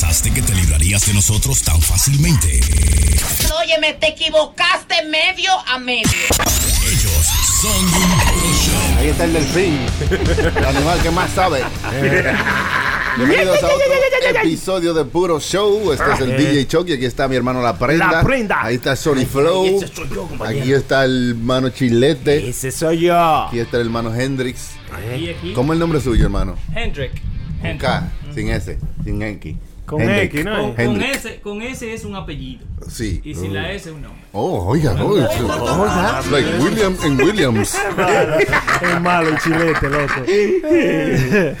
¿Pensaste que te librarías de nosotros tan fácilmente? Óyeme, te equivocaste medio a medio. Ellos son un puro show. Ahí está el delfín. El animal que más sabe. Bienvenidos a otro episodio de Puro Show. Este es el DJ Chucky. Aquí está mi hermano La Prenda. La Prenda. Ahí está Sony Flow. Ese soy yo, compañero. Aquí está el hermano Chilete. Ese soy yo. Aquí está el hermano Hendrix. Aquí, ¿Cómo es el nombre suyo, hermano? Hendrick. Con. K, sin S, sin X. Con Hendrick. X, ¿no? Con, con Hendrick. ese, con ese es un apellido. Sí. Y sin la S es un nombre. Oh, oiga, no. it's like William en Williams. Es malo el chilete, loco.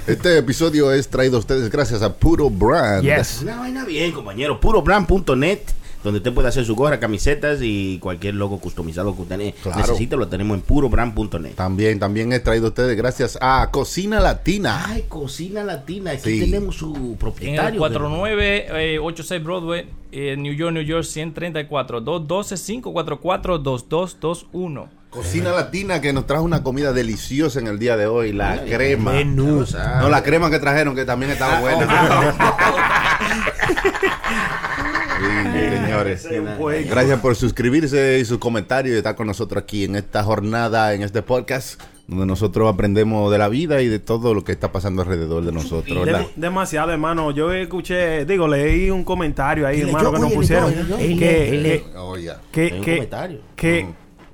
Este episodio es traído a ustedes gracias a Puro Brand. Yes. Una vaina bien, compañero. Purobrand.net, donde usted puede hacer su gorra, camisetas y cualquier logo customizado que usted Claro. necesite, lo tenemos en purobrand.net. También, también es traído a ustedes gracias a Cocina Latina. Ay, cocina latina. Aquí Sí. tenemos su En el propietario. 4986 Broadway, eh, New York, New York, 134 212 544 2221. Cocina Latina que nos trajo una comida deliciosa en el día de hoy. La crema. Menú. No, la crema que trajeron que también estaba buena. Sí, señores. Gracias por suscribirse y sus comentarios y estar con nosotros aquí en esta jornada, en este podcast, donde nosotros aprendemos de la vida y de todo lo que está pasando alrededor de nosotros. ¿verdad? Dem- demasiado, hermano. Yo escuché, digo, leí un comentario ahí, hermano, que nos pusieron. Que, que, lee, Oye. que, un que,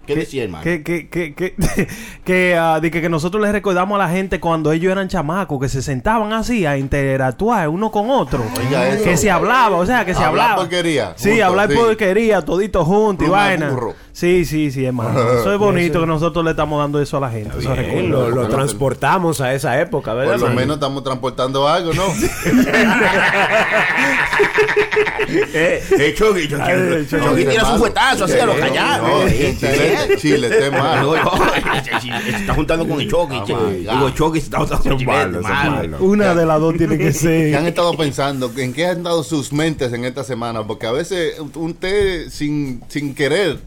que, ¿Qué decía, hermano? que, que, que, que, que, ah, de que, que nosotros les recordamos a la gente cuando ellos eran chamacos, que se sentaban así a interactuar uno con otro. Oiga eso. Que se hablaba, o sea, que se Hablar hablaba. porquería, Sí, juntos, hablar sí. porquería, todito juntos y vaina. burro. Sí, sí, sí, hermano. Eso es bonito que nosotros le estamos dando eso a la gente. esos Bien, lo, lo transportamos a esa época, ¿verdad? Por lo mano? menos estamos transportando algo, ¿no? Eh, eh, Ay, Chucky Chucky. tira su fuetazo así a lo callado. No, Chile, Chile, No, malo. no, se está juntando con el God. Digo, Chucky se está juntando con malo. Una de las dos tiene que ¿Qué han ser. estado pensando? ¿En qué han dado sus mentes en esta semana? Porque a veces usted sin, sin querer,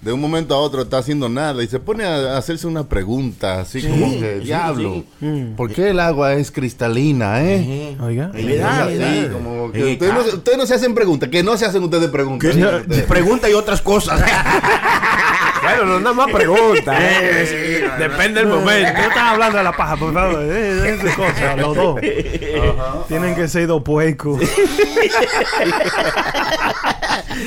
de un momento a otro, está haciendo nada y se pone a hacerse una pregunta así como que, sí, diablo, sí. ¿por qué el agua es cristalina, eh? Oiga. Verdad, Sí, verdad. como que ustedes, no, ustedes no se hacen preguntas, que no se hacen ustedes preguntas. Ustedes- Pregunta y otras cosas. Bueno, no nada más pregunta. eh. Depende del No momento. estás hablando de la paja, por favor. Eh, es de cosas, los dos. Tienen que ser dos puercos.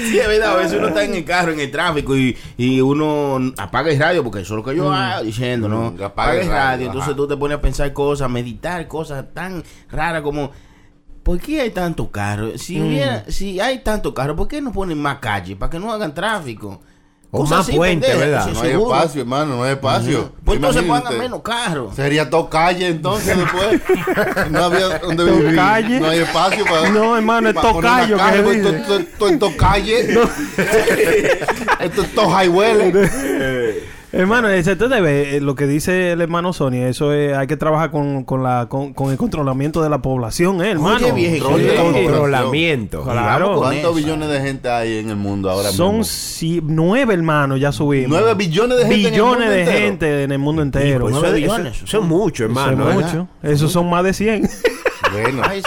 Sí, es verdad, a veces uno está en el carro, en el tráfico y, y uno apaga el radio, porque eso es lo que yo hago diciendo, ¿no? Mm, apaga el radio, radio, entonces ajá. tú te pones a pensar cosas, meditar cosas tan raras como, ¿por qué hay tanto carro? Si, Mm. hubiera, si hay tanto carro, ¿por qué no ponen más calle? Para que no hagan tráfico. O Cosas más puente, pendejas, ¿verdad? no hay espacio, hermano, no hay espacio. Pues entonces pongan menos carros. Sería todo calle entonces después. No había donde ¿To vivir. calle? No hay espacio para. No, hermano, es que calle. Esto es tocalle. Esto es todo highway. Hermano, ese te debe, eh, lo que dice el hermano Sony, eso es, hay que trabajar con, con, la, con, con el controlamiento de la población, eh, hermano. Oye, viejo, Control de la ¿qué? población. Controlamiento. Claro. ¿Cuántos eso. billones de gente hay en el mundo ahora Son mismo? si- nueve hermanos, ya subimos. Nueve billones de gente. en el billones mundo de entero. gente en el mundo entero. pues, nueve billones. eso es mucho, es hermano. ¿verdad? mucho. Esos son más de 100. Bueno, Ay.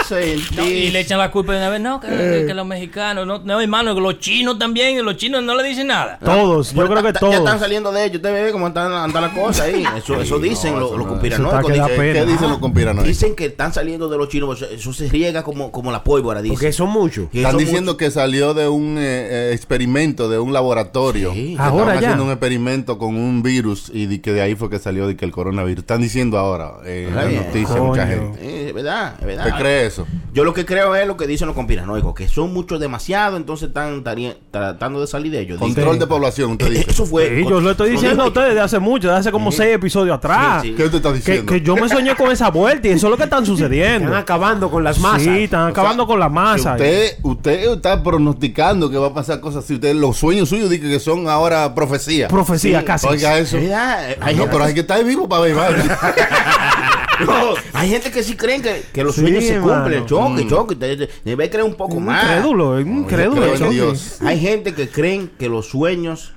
No, y le echan la culpa de una vez, no, que, que- que los mexicanos, no, no, hermano, que los chinos también, y los chinos no le dicen nada. todos, yo creo que ta- Ya están todos. saliendo de ellos. Usted ve cómo están andando las cosas ahí. Eso, eso dicen no, los, los no. conspiranoicos. Dicen. ¿qué dicen los conspiranoicos? dicen que están saliendo de los chinos. Eso, se riega como, como la pólvora, dicen. Porque son muchos. Que Están son diciendo que salió de un eh, eh, experimento, de un laboratorio. Sí. Que Ahora estaban ya. haciendo un experimento con un virus y de que de ahí fue que salió de que el coronavirus. Están diciendo ahora eh, en la noticia mucha gente. Eh, es verdad, es verdad. ¿Usted cree eso? Yo lo que creo es lo que dicen los conspiranoicos, que son muchos demasiado, entonces están tratando de salir de ellos. Control Dicen- de población, usted Eh, dice. Eso fue. Sí, yo lo estoy diciendo a ustedes de hace mucho, de hace como seis episodios atrás. Sí, sí. ¿Qué usted está Que, diciendo? que yo me soñé con esa vuelta y eso es lo que están Están sucediendo. acabando con las masas. Sí, están acabando con la Si masa. usted, usted está pronosticando que va a pasar cosas así. Usted, los sueños suyos dice que son ahora profecía. Profecía casi. Oiga eso. Eh, No, pero hay que estar vivo para ver. No, hay gente que sí creen que, que los Sí, sueños se hermano. cumplen. Choque, Mm. choque. te- te- Debe creer un poco más. Incrédulo, incrédulo. Dios. Hay gente que creen que los sueños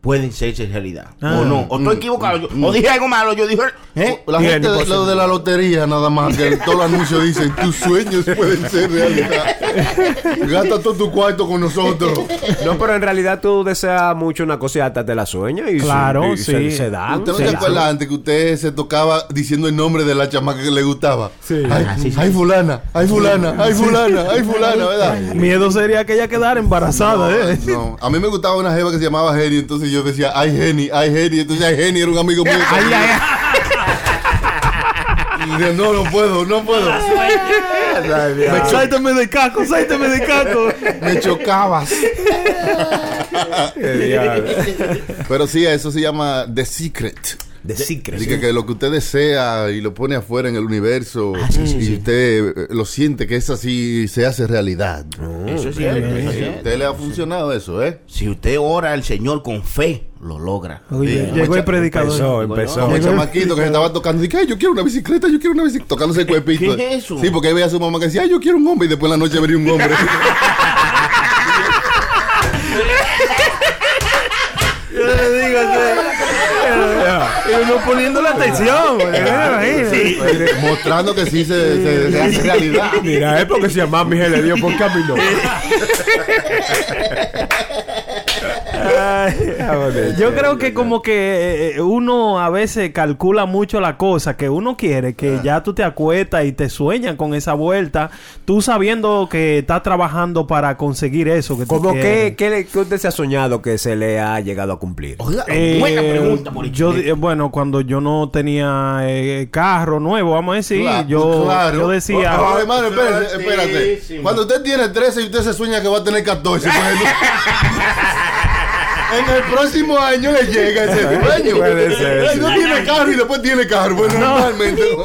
pueden serse realidad. Ah. O no. O estoy Mm, equivocado. yo- mm, o dije algo malo. Yo dije. ¿Eh? La gente de, lo de la lotería, nada más, que todos los anuncios dicen, tus sueños pueden ser realidad. Gasta todo tu cuarto con nosotros. No, pero en realidad tú deseas mucho una cosa y hasta te la sueñas y, Claro, y se, sí. se dan. ¿Usted no se acuerda antes que usted se tocaba diciendo el nombre de la chamaca que le gustaba? Sí. Ay, Ah, sí, sí. ay, fulana, ay, fulana, ay, fulana, ay, fulana, ¿verdad? Miedo sería que ella quedara embarazada, ¿eh? No, a mí me gustaba una jeva que se llamaba Jenny, entonces yo decía, ay, Jenny, ay, Jenny, entonces ay, Jenny era un amigo mío. Ay, ay, ay. No, no puedo, no puedo. Sáiteme de caco, sáiteme de caco. Me chocabas. Qué diablo. Pero sí, eso se llama The Secret. The Secret. Así que, que lo que usted desea y lo pone afuera en el universo Ah, y usted eh, lo siente que es así, se hace realidad. Eso es cierto. eso es A cierto. usted le ha funcionado eso, ¿eh? Si usted ora al Señor con fe, lo logra. Oye, Sí, llegó el predicador. Empezó, empezó. Como el chamaquito que se estaba tocando, dice, ay, yo quiero una bicicleta, yo quiero una bicicleta, tocándose el cuerpito. ¿Qué es eso? Sí, porque ahí veía a su mamá que decía, ay, yo quiero un hombre, y después en la noche vería un hombre. Yo le digo, y uno poniendo la atención. Mostrando que sí se, se- se hace realidad. Mira, es porque si a mami se le dio por camino. Ay, Yo creo que como que eh, uno a veces calcula mucho la cosa que uno quiere, que ya tú te acuestas y te sueñan con esa vuelta, tú sabiendo que estás trabajando para conseguir eso que tú ¿Cómo quieres. que, qué usted se ha soñado que se le ha llegado a cumplir? Oiga, Eh, buena pregunta, por yo, eh, bueno, cuando yo no tenía eh, carro nuevo, vamos a decir, Claro, yo, claro. yo decía... Oh, hermano, espérate, Sí, espérate. sí. Cuando usted tiene 13 y usted se sueña que va a tener 14, pues, en el próximo año le llega ese sueño. Puede ser, No tiene carro y después tiene carro. Bueno, normalmente.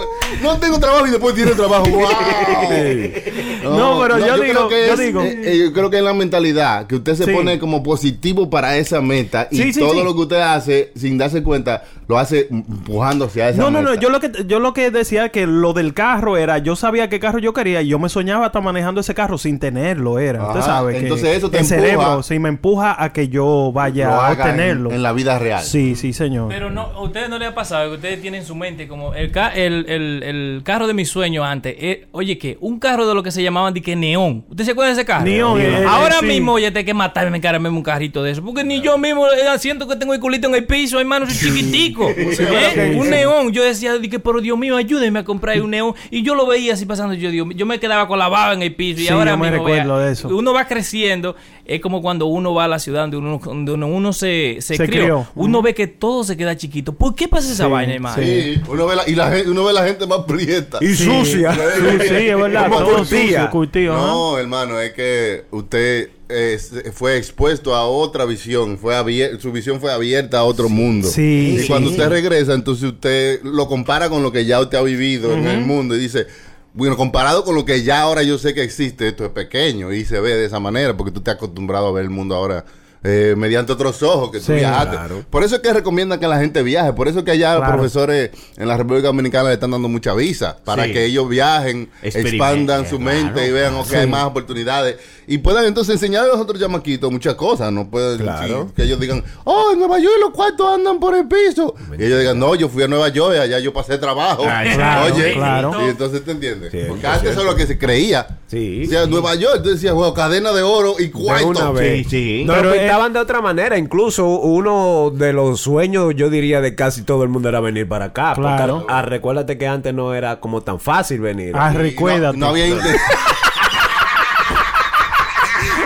No tengo trabajo y después tiene trabajo. ¡Wow! No, pero yo digo- creo que yo es- digo- eh, eh, yo creo que es la mentalidad que usted se Sí. pone como positivo para esa meta y Sí, sí, todo sí. lo que usted hace sin darse cuenta lo hace empujándose a esa No, no, meta. no, yo lo que yo lo que decía que lo del carro era, yo sabía qué carro yo quería y yo me soñaba hasta manejando ese carro sin tenerlo, era. Ajá, Usted sabe que entonces eso te el empuja- cerebro sí me empuja a que yo vaya lo a en- obtenerlo. en, la vida real. Sí, sí, señor. Pero no, a ustedes no les ha pasado que ustedes tienen en su mente como el, ca- el, el, el carro de mis sueños antes. eh, oye, ¿qué? Un carro de lo que se llamaban de que neón. ¿Usted se acuerda de ese carro? Neón, eh, eh, Ahora sí. mismo, oye, tengo que matarme, caramba, un carrito de eso. Porque ni yo mismo eh, siento que tengo el culito en el piso, hermano, soy chiquitico. ¿Eh? Un neón. Yo decía, de que, pero Dios mío, ayúdeme a comprar un neón. Y yo lo veía así pasando. Yo, Dios, yo me quedaba con la baba en el piso. Y Sí, ahora yo me mismo, recuerdo vea, de eso. uno va creciendo. Es como cuando uno va a la ciudad donde uno, donde uno, uno se, se, Se crió. crió. Uno ve que todo se queda chiquito. ¿Por qué pasa esa Sí, vaina, hermano? Sí, uno ve la, y la, uno ve la gente más prieta. Y sucia. Sí, sí, es verdad. Todo sucio, curtido, ¿no? No, hermano, es que usted eh, fue expuesto a otra visión, fue abier- su visión fue abierta a otro mundo. Sí, y sí. cuando usted regresa, entonces usted lo compara con lo que ya usted ha vivido en el mundo y dice, bueno, comparado con lo que ya ahora yo sé que existe, esto es pequeño y se ve de esa manera porque tú te has acostumbrado a ver el mundo ahora. Eh, mediante otros ojos que tú Sí, viajaste. claro. Por eso es que recomiendan que la gente viaje. Por eso es que allá Claro. profesores en la República Dominicana le están dando mucha visa. Para Sí. que ellos viajen, expandan su claro. mente y vean que hay más oportunidades. Y puedan entonces enseñar a los otros chamaquitos muchas cosas. No pueden Claro. sí, que ellos digan, oh, en Nueva York los cuartos andan por el piso. Y ellos digan, no, yo fui a Nueva York, allá yo pasé trabajo. Claro, Oye, claro. y entonces te entiendes. Sí, Porque es antes eso es lo que se creía. Sí, O sea, Nueva York, tú decías, bueno, cadena de oro y De cuarto. una vez. Sí, sí. No, Pero lo pintaban de otra manera. Incluso uno de los sueños, yo diría, de casi todo el mundo era venir para acá. Porque, Claro. ah, recuérdate que antes no era como tan fácil venir. Ah, no- recuérdate. No, había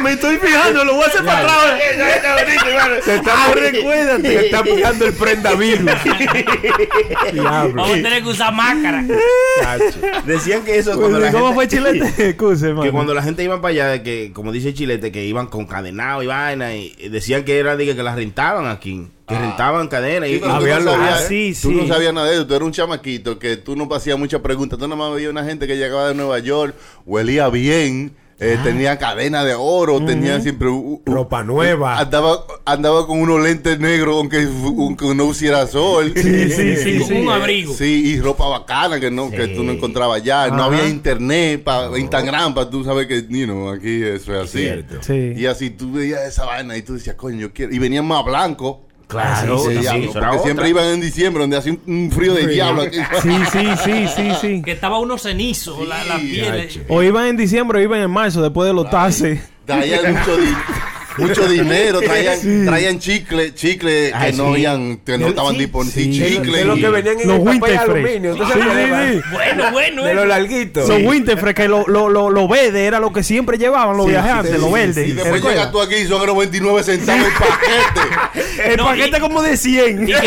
Me estoy fijando, lo voy a hacer para atrás. Te está, Ah, recuérdate. te está pegando el prenda virus. Vamos a tener que usar máscara. Decían que eso cuando la ¿Cómo gente, fue Chilete? Que cuando la gente iba para allá, que como dice Chilete, que iban con cadenado y vaina, y decían que era que, que las rentaban aquí, que rentaban cadenas. Sí, y, no sabías- Ah, sí, Tú no sabías nada de eso. Tú eras un chamaquito que tú no hacías muchas preguntas. Tú nada más veías una gente que llegaba de Nueva York, huelía bien, eh, Ah. tenía cadena de oro, tenía siempre... Ropa nueva. Andaba, andaba con unos lentes negros aunque, aunque no hubiera sol. Sí, sí, sí, Con sí. un abrigo. Sí, y ropa bacana que no que tú no encontrabas allá. No Ajá. había internet, pa, Instagram, para tú sabes que, you know, aquí eso es así. Cierto. Sí. Y así tú veías esa vaina y tú decías, coño, yo quiero. Y venían más blancos Claro, Sí, sí, porque siempre iban en diciembre, donde hacía un, un frío de diablo aquí. Sí, sí, sí, sí, sí. Que estaba uno cenizo, la, la piel. O iban en diciembre o iban en marzo, después de los tases. Traían mucho, mucho dinero, traían, traían chicle, chicle que no habían, que no estaban disponibles. sí. chicle. De lo que venían en Los Winter aluminio. Bueno, bueno, De los larguitos. Los Winterfresh, que lo, lo, lo, lo verde era lo que siempre llevaban los viajantes, Sí, lo sí, verde. Y ¿Te después llegas tú aquí y son 99 centavos el paquete. El No, paquete y- como de 100.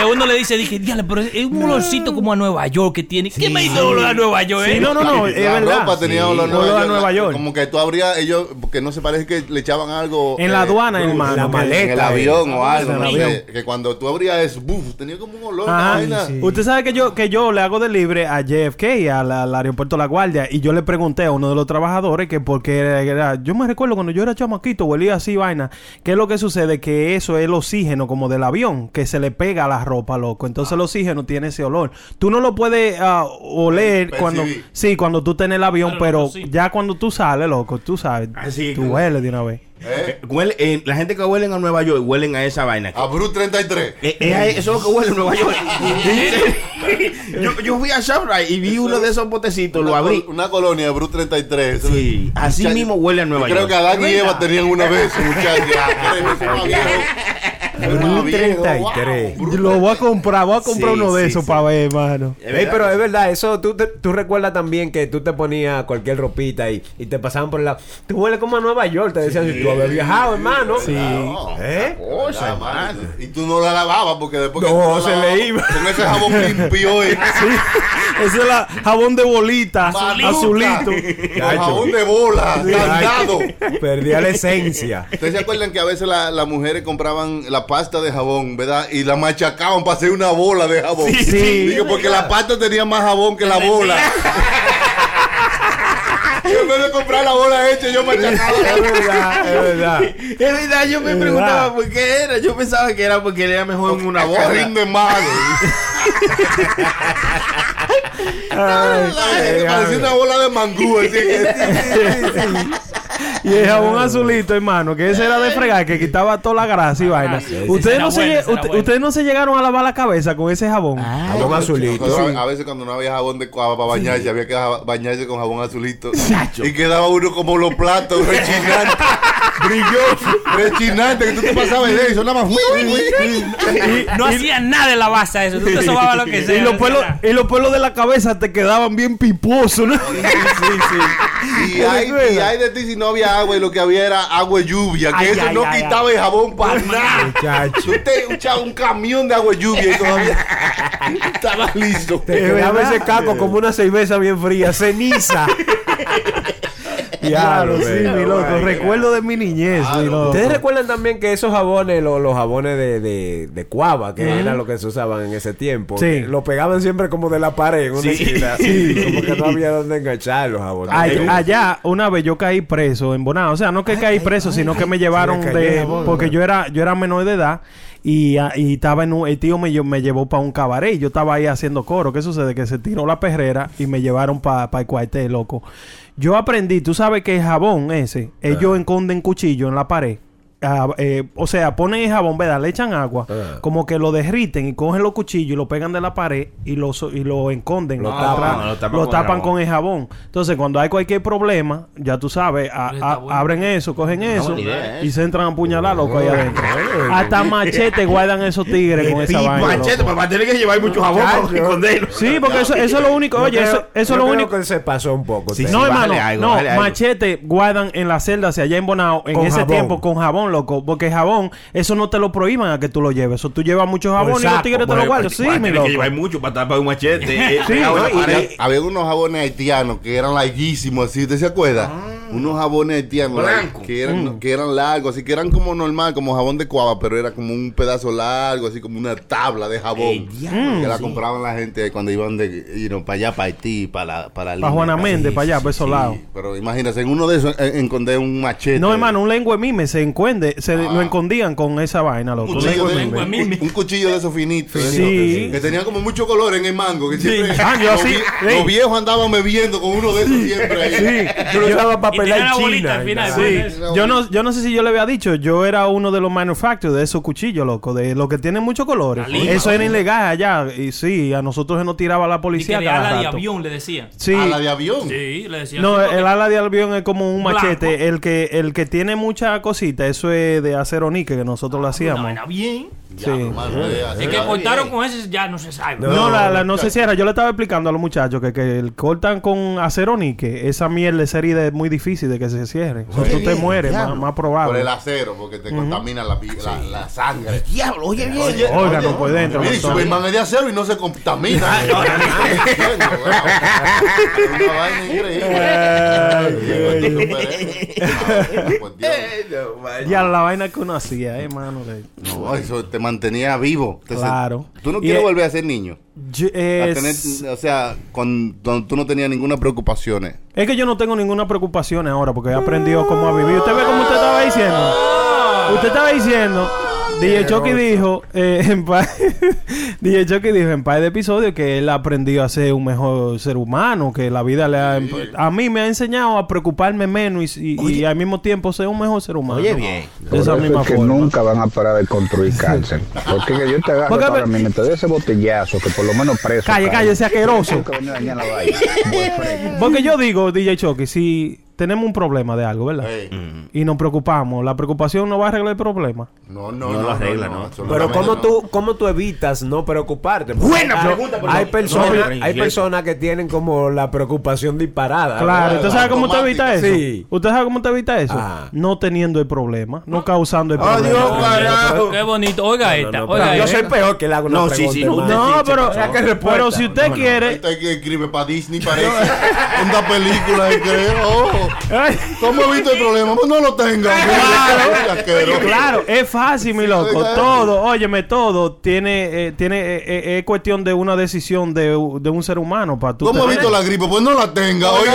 Que, uno le dice, dije, diale, pero es un olorcito como a Nueva York que tiene. ¿Qué me hizo olor a Nueva York, eh? No, no, no, es la verdad. ropa tenía olor a Olor Nueva a York. Nueva York. Como que tú abrías, ellos, porque no se parece que le echaban algo. En la aduana, hermano. la maleta. En el avión o algo. en el no avión. sé, que cuando tú abrías eso, buf, tenía como un olor. Ajá. una vaina. Usted sabe que yo, que yo le hago de libre a JFK, al, al aeropuerto La Guardia, y yo le pregunté a uno de los trabajadores que porque era, era- yo me recuerdo cuando yo era chamaquito, huelía así vaina, ¿qué es lo que sucede? Que eso es el oxígeno como del avión, que se le pega a la ropa, loco. Entonces el oxígeno tiene ese olor. Tú no lo puedes ah, oler cuando, sí, cuando tú estás en el avión, pero ya cuando tú sales, loco, tú sabes, Así tú que- hueles de una vez. ¿Eh? Huele- eh, la gente que huelen a Nueva York huelen a esa vaina. A Brut 33. Eh, eh, eso es lo que huele en Nueva York. yo, yo fui a ShopRite y vi uno de esos botecitos, lo Una abrí. col- Una colonia de Brut 33. Sí, así mismo huele a Nueva yo York. Creo que Adán y Eva tenían una vez, muchachos. Brut 33. Lo voy a comprar, voy a comprar Sí, uno de sí, esos sí. para ver, hermano. Ey, pero es verdad, eso tú, te- tú recuerdas también que tú te ponías cualquier ropita y, y te pasaban por el lado. Tú hueles como a Nueva York, te decían si tú habías viajado, hermano. Sí. ¿Eh? Cosa, hermano. Y tú no la lavabas porque después que No, se le iba. Con ese jabón limpio. eh. Ese es la jabón de bolita, Maluca. azulito. Con jabón de bola, candado. Perdía la esencia. ¿Ustedes se acuerdan que a veces la- las mujeres compraban la pasta de jabón, verdad? Y la machacaban para hacer una bola de jabón. Sí, sí. Digo, porque la pasta tenía más jabón que la bola. Yo en vez de comprar la bola hecha, yo machacaba. Es verdad, es verdad. Es verdad, yo me Es preguntaba verdad. por qué era. Yo pensaba que era porque era mejor en una bola. rinde más. Ay, Parecía una bola de mangú. así que- Y el jabón azulito, hermano, que ese era de fregar, que quitaba toda la grasa y vaina. sí. Ustedes, no se, bueno, usted- bueno. ustedes no se llegaron a lavar la cabeza con ese jabón. Jabón azulito. A veces cuando no había jabón de cuava para bañarse, había que bañarse con jabón azulito. Y quedaba uno como los platos, rechinante. brilloso, rechinante, que tú te pasabas de eso, nada más. No hacía nada en la base eso. Tú te sobabas lo que sea. Y los, pelos, y los pelos de la cabeza te quedaban bien piposos, ¿no? Y hay, y hay de ti si no había agua y lo que había era agua de lluvia, que Ay, eso ay, no ay, quitaba el jabón para nada. Muchacho. Te echabas un camión de agua de lluvia y todavía estaba listo. Te quedaba ese caco como una cerveza bien fría, ceniza. Claro, sí, mi loco. Recuerdo de mi niñez, mi loco. ¿Ustedes recuerdan también que esos jabones, lo- los jabones de, de, de cuava, que era lo que se usaban en ese tiempo, Sí. lo pegaban siempre como de la pared en una esquina, como que no había donde enganchar los jabones. Ay- allá una vez yo caí preso en Bonao, o sea, no que caí preso, sino que me llevaron de jabón, porque yo era yo era menor de edad y, ah, y estaba en un, el tío me, me llevó para un cabaret, y yo estaba ahí haciendo coro, ¿qué sucede? Que se tiró la perrera y me llevaron para el cuartel, loco. Yo aprendí, tú sabes que el jabón ese, ellos enconden cuchillo en la pared. Ah, eh, o sea, ponen el jabón, ¿verdad? Le echan agua, Ah. como que lo derriten y cogen los cuchillos y lo pegan de la pared y lo, so- y lo esconden. Lo tapan, lo tapan lo con tapan jabón. con el jabón. Entonces, cuando hay cualquier problema, ya tú sabes, a- Está a- bueno. abren eso, cogen eso idea, ¿eh? y se entran a apuñalar, loco, ahí adentro. bueno. Hasta machete guardan esos tigres con esa vaina. machete, papá, tiene que llevar mucho jabón para Muchacho. esconderlo. Sí, porque eso, eso es lo único. Oye, eso, creo- eso es lo creo único. que se pasó un poco. No, hermano, algo, no, machete guardan en la celda hacia allá en Bonao en ese tiempo con jabón, loco. Porque jabón, eso no te lo prohíban a que tú lo lleves. Eso tú llevas mucho jabón y los tigres te lo guardan. Sí, mi loco. que llevar mucho para tapar un machete. Sí, no, y-. Había, había unos jabones haitianos que eran larguísimos, así, ¿usted se acuerda? Unos jabones haitianos que eran, que eran largos, así que eran como normal, como jabón de cuava, pero era como un pedazo largo, así como una tabla de jabón. Ey, diablo, que la sí. compraban la gente cuando iban de, you know, para allá, para Haití, para para Para Juana Méndez, para allá, para esos lados. Pero imagínate, en uno de esos eh, encontré un machete. No, hermano, un lengua mime se encuende, se lo escondían con esa vaina, loco. Un cuchillo, lengua de, mime. un, un cuchillo de esos finitos. Sí. Que tenía como mucho color en el mango. Que siempre, Ah, yo los, así, sí. los viejos andaban bebiendo con uno de esos siempre ahí. Sí. Tú lo usabas para Y China. final, Sí. bueno, yo no, yo no sé si yo le había dicho, yo era uno de los manufacturers de esos cuchillos, loco, de los que tienen muchos colores. Lima, Eso era ilegal allá. Y sí, a nosotros se nos tiraba la Y policía que de cada ala de avión le decían. Sí. A la de avión. Sí, le decían. No, el ala de avión es como un Blanco. machete. El que, el que tiene mucha cosita, eso es de acero níquel que nosotros lo Una hacíamos. vaina bien. Sí. Es que cortaron con ese ya no se sabe. No, la, la- no sé si era. Yo le estaba explicando a los muchachos que, que el cortan con acero níquel. Esa mierda esa herida es muy difícil de que se cierre. O sea, tú te mueres, más, más Por probable. el acero, porque te contamina la, la, la sangre. Diablo, oye bien. Oiga, no por dentro. Doctor. Superman es de acero y no se contamina. Una vaina increíble. Por Dios. Ya la vaina que uno hacía, eh, mano. de- No, eso te mantenía vivo. Claro. Tú no quieres volver a ser niño. Yo- tener, o sea, con, cuando tú no tenías ninguna preocupaciones. es que yo no tengo ninguna preocupación ahora porque he aprendido cómo a vivir. ¿Usted ve cómo usted estaba diciendo? Usted estaba diciendo. DJ Chucky dijo eh, en par, DJ Chucky dijo en par de episodios que él aprendió a ser un mejor ser humano, que la vida le ha, a mí me ha enseñado a preocuparme menos y, y- y al mismo tiempo ser un mejor ser humano. Oye, bien. De esa misma es que forma. nunca van a parar de construir cárcel. Porque que yo te agarro Porque- para mí, me te dé ese botellazo que por lo menos preso. Calle, calle, ese asqueroso. Porque yo digo, DJ Chucky, si tenemos un problema de algo, ¿verdad? Y nos preocupamos, la preocupación no va a arreglar el problema. No, no, No no. lo arregla, ¿no? absolutamente Pero ¿cómo no. tú, ¿cómo tú evitas no preocuparte? Porque Buena hay- pregunta, pero Hay no- personas, no, hay no, personas que tienen como la preocupación disparada. Claro, ¿usted sabe cómo usted evita eso? Sí. ¿Usted sabe cómo usted evita eso? Ah. No teniendo el problema, no causando el Adiós, problema. carajo. Qué bonito. Oiga esta, No, oiga yo soy peor que le hago una No, sí, pregunta, sí, no. No, pero, O sea, ¿qué respuesta? pero si usted quiere... Este que escribe para Disney parece una película y que, oh, Ay, ¿cómo evito el problema? Pues no lo tenga. Claro, claro, es fácil, mi loco. Todo, óyeme, todo tiene, eh, tiene, eh, eh, es cuestión de una decisión de, de un ser humano para tú. ¿Cómo tener- evito la gripe? Pues no la tenga. Oiga,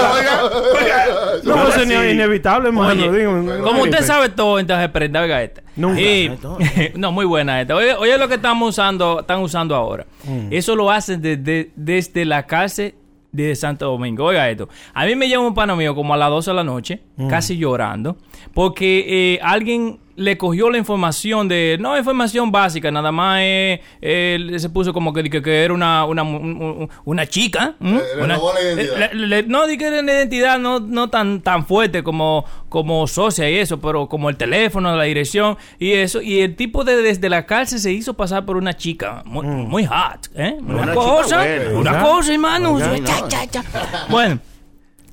No, oiga. eso es inevitable, hermano. Como usted sabe todo, entonces prenda, oiga esta. Nunca. Y- no, muy buena esta. Oye, oye lo que estamos usando, están usando ahora. Mm. Eso lo hacen desde, desde la cárcel de Santo Domingo. Oiga esto. A mí me llama un pana mío como a las 12 de la noche, Mm. casi llorando, porque eh, alguien le cogió la información de, no información básica, nada más eh, él se puso como que, que, que era una, una, un- un- una chica. la identidad. le- le- le- no, di que era una identidad no, no tan, tan fuerte como, como socia y eso, pero como el teléfono, la dirección y eso. Y el tipo de, desde la cárcel se hizo pasar por una chica muy, muy hot, ¿eh? Una, Una cosa, buena. una cosa, hermano. Oiga, Cha, no. cha, cha. Bueno.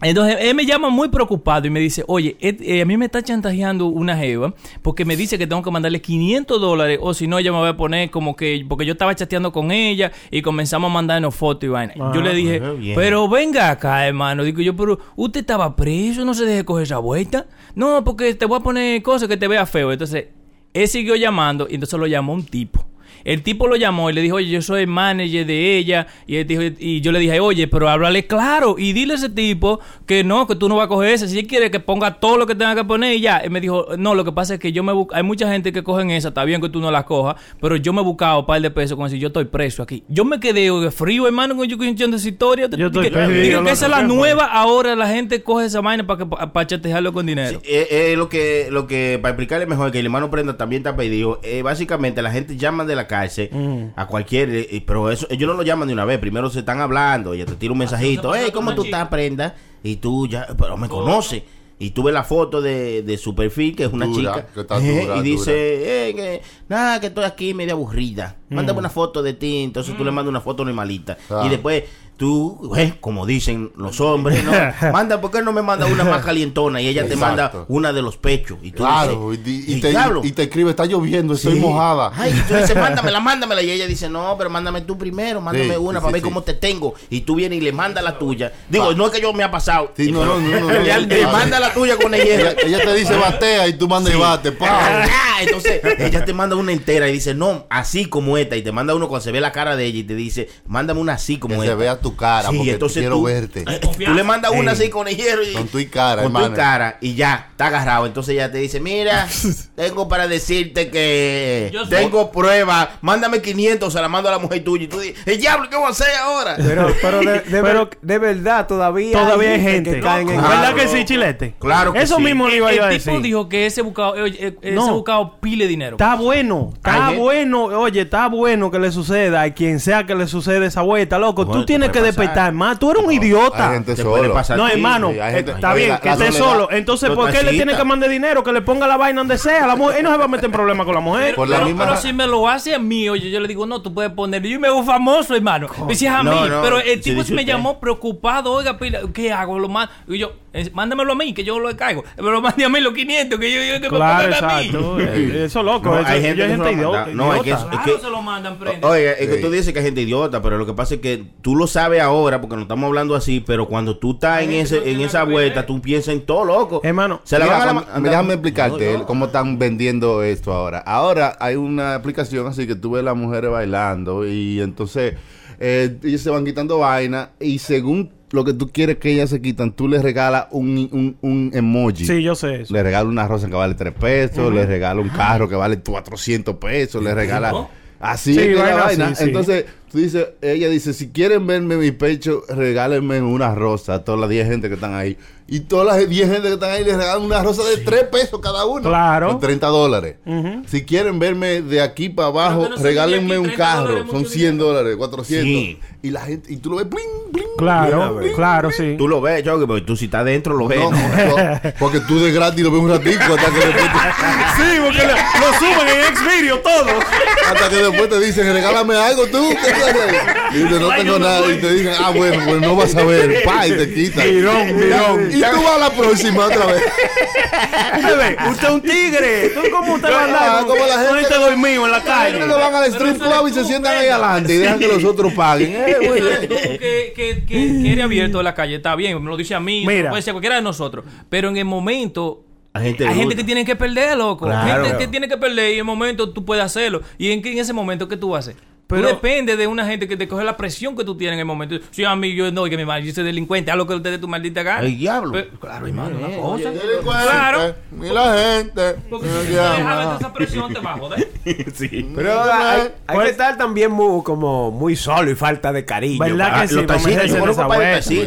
Entonces, él me llama muy preocupado y me dice, oye, eh, eh, a mí me está chantajeando una jeva porque me dice que tengo que mandarle 500 dólares o si no ella me va a poner como que, porque yo estaba chateando con ella y comenzamos a mandarnos fotos y vaina. yo le dije, ajá, bien. pero venga acá, hermano. Digo yo, pero usted estaba preso, no se deje coger esa vuelta. No, porque te voy a poner cosas que te vea feo. Entonces, él siguió llamando y entonces lo llamó un tipo. El tipo lo llamó y le dijo, oye, yo soy el manager de ella. Y, él dijo, y yo le dije, oye, pero háblale claro y dile a ese tipo que no, que tú no vas a coger esa. Si él quiere que ponga todo lo que tenga que poner y ya. Él me dijo, no, lo que pasa es que yo me hay mucha gente que cogen esa, está bien que tú no la cojas, pero yo me he buscado un par de pesos con decir, yo estoy preso aquí. Yo me quedé oye, frío, hermano, con yo escuchando esa historia. Yo estoy Dije, perdido, que esa es la ¿qué fue? nueva, ahora la gente coge esa vaina para que para chatearlo con dinero. Eh, eh, lo que, lo que, para explicarle mejor, que el hermano Prenda también te ha pedido, eh, básicamente la gente llama de la cárcel a cualquier, eh, pero eso, ellos no lo llaman de una vez, primero se están hablando, ella te tira un mensajito, hey, ¿cómo tú estás, Prenda? Y tú ya, pero me conoce. Y tú ves la foto de, de su perfil, que es una Dura, chica, que está eh, y dice, eh, que, nada, que estoy aquí media aburrida. Mándame una foto de ti, entonces tú le mandas una foto normalita. Ah. Y después tú, eh, como dicen los hombres, ¿no? Manda, ¿por qué no me manda una más calientona? Y ella te manda una de los pechos. Y tú Claro, dices, y "Y te, diablo". y te escribe, está lloviendo, estoy Sí. mojada. Ay, y tú dices, mándamela, mándamela. Y ella dice, no, pero mándame tú primero, mándame Sí, una sí, para ver cómo te tengo. Y tú vienes y le mandas la tuya. Digo, no es que yo me ha pasado. Sí, no, no, no, le, le manda la tuya con Ella, ella. ella te dice batea y tú mandas y bate. ¡pam! Ah, entonces ella te manda una entera y dice, no, así como esta. Y te manda uno cuando se ve la cara de ella y te dice, mándame una así como Que esta. se vea tu cara, porque quiero tú, verte. eh, Tú le mandas una así con el hierro y Con tu cara, con tu hermano. y cara y ya, está agarrado. Entonces ella te dice, mira, tengo para decirte que Yo soy- tengo prueba, mándame 500, se la mando a la mujer tuya. Y tú dices, el diablo, ¿qué voy a hacer ahora? Pero, pero de, de Pero- ver- de verdad, todavía, Todavía hay gente. que caen en Claro. ¿Verdad que sí, Chilete? Claro que Eso sí. mismo le iba el yo a tipo decir. dijo que ese buscado, eh, eh, ese No. buscado pile dinero. Está bueno, está Hay gente- bueno, oye, está bueno que le suceda a quien sea que le suceda esa vuelta, loco. Bueno, tú tienes que despertar más. Tú eres un Hay idiota. gente solo. No, hermano, está bien que la esté soledad- solo. Entonces, ¿por qué le tiene que mandar dinero? Que le ponga la vaina donde sea. La mujer, él no se va a meter en problemas con la mujer. Por la pero, misma- pero si me lo hace a mí, oye, yo le digo, no, tú puedes poner. Yo me hago famoso, hermano. Me decías a mí, No, pero el si tipo dice me usted. llamó preocupado, oiga, pila, ¿qué hago? Lo mando. Y yo, mándamelo a mí, que yo lo caigo. Pero lo mande a mí los 500, que yo, yo que Claro, me pongan a mí. exacto. Eh, Eso loco. No, eso- hay gente que lo idiota. No, hay que- es Claro, que- se lo mandan, prende. Oye, es que Sí. tú dices que hay gente idiota, pero lo que pasa es que tú lo sabes ahora porque no estamos hablando así, pero cuando tú estás en ese no en esa vuelta, tú piensas en todo loco. Hermano, se la Mira, van a déjame explicarte No, no. cómo están vendiendo esto ahora. Ahora hay una aplicación así que tú ves las mujeres bailando y entonces eh, ellas se van quitando vaina y según lo que tú quieres que ellas se quitan, tú les regalas un, un, un emoji. Sí, yo sé eso. Le regala una rosa que vale 3 pesos, le regala un carro que vale 400 pesos, le regala... Así Sí, es que la vaina vaina. sí. Entonces, tú dices, ella dice, si quieren verme mi pecho, regálenme una rosa a todas las 10 gente que están ahí. Y todas las 10 gente que están ahí le regalan una rosa de 3 pesos cada uno. Claro. Son 30 dólares. Si quieren verme de aquí para abajo, no regálenme aquí un 30 carro. Son mucho 100 dólares, 400. Sí. Y la gente, y tú lo ves, bling, bling. Claro, claro, sí. Tú lo ves, Choque, porque tú si estás dentro lo ves. No, ¿no? no, porque tú de gratis lo ves un ratico hasta que después te, Sí, porque lo, lo suben en Xvideo todo. hasta que después te dicen, regálame algo tú. Y dices, no tengo nada. Y te dicen, ah, bueno, pues no vas a ver. Pa, y te quitan. Mirón, mirón. Y tú vas a la próxima otra vez. Usted es un tigre. ¿Tú cómo usted va a Ah, andar? como la gente- Ahorita dormido en la calle. ellos no van al strip club y se sientan ahí adelante y dejan que los otros paguen. Que, que, que, que eres abierto de la calle, está bien, me lo dice a mí, Mira. puede ser cualquiera de nosotros. Pero en el momento. Hay gente hay gente que tiene que perder, loco. Claro. Gente que tiene que perder y en el momento tú puedes hacerlo. ¿Y en, qué- en ese momento qué tú haces? Pero- tú depende de una gente que te coge la presión que tú tienes en el momento. Si a mí yo no, que mi madre, yo soy delincuente, haz lo que usted de tu maldita gana. El diablo. Pero- claro, hermano, una Eh, cosa. Delincuente, Claro. Y la gente. Porque si Eh, tú te dejas esa presión, te va a joder. Pero hay, hay que estar también muy, como muy solo y falta de cariño. ¿Verdad que sí? los taxistas, yo conozco para sí.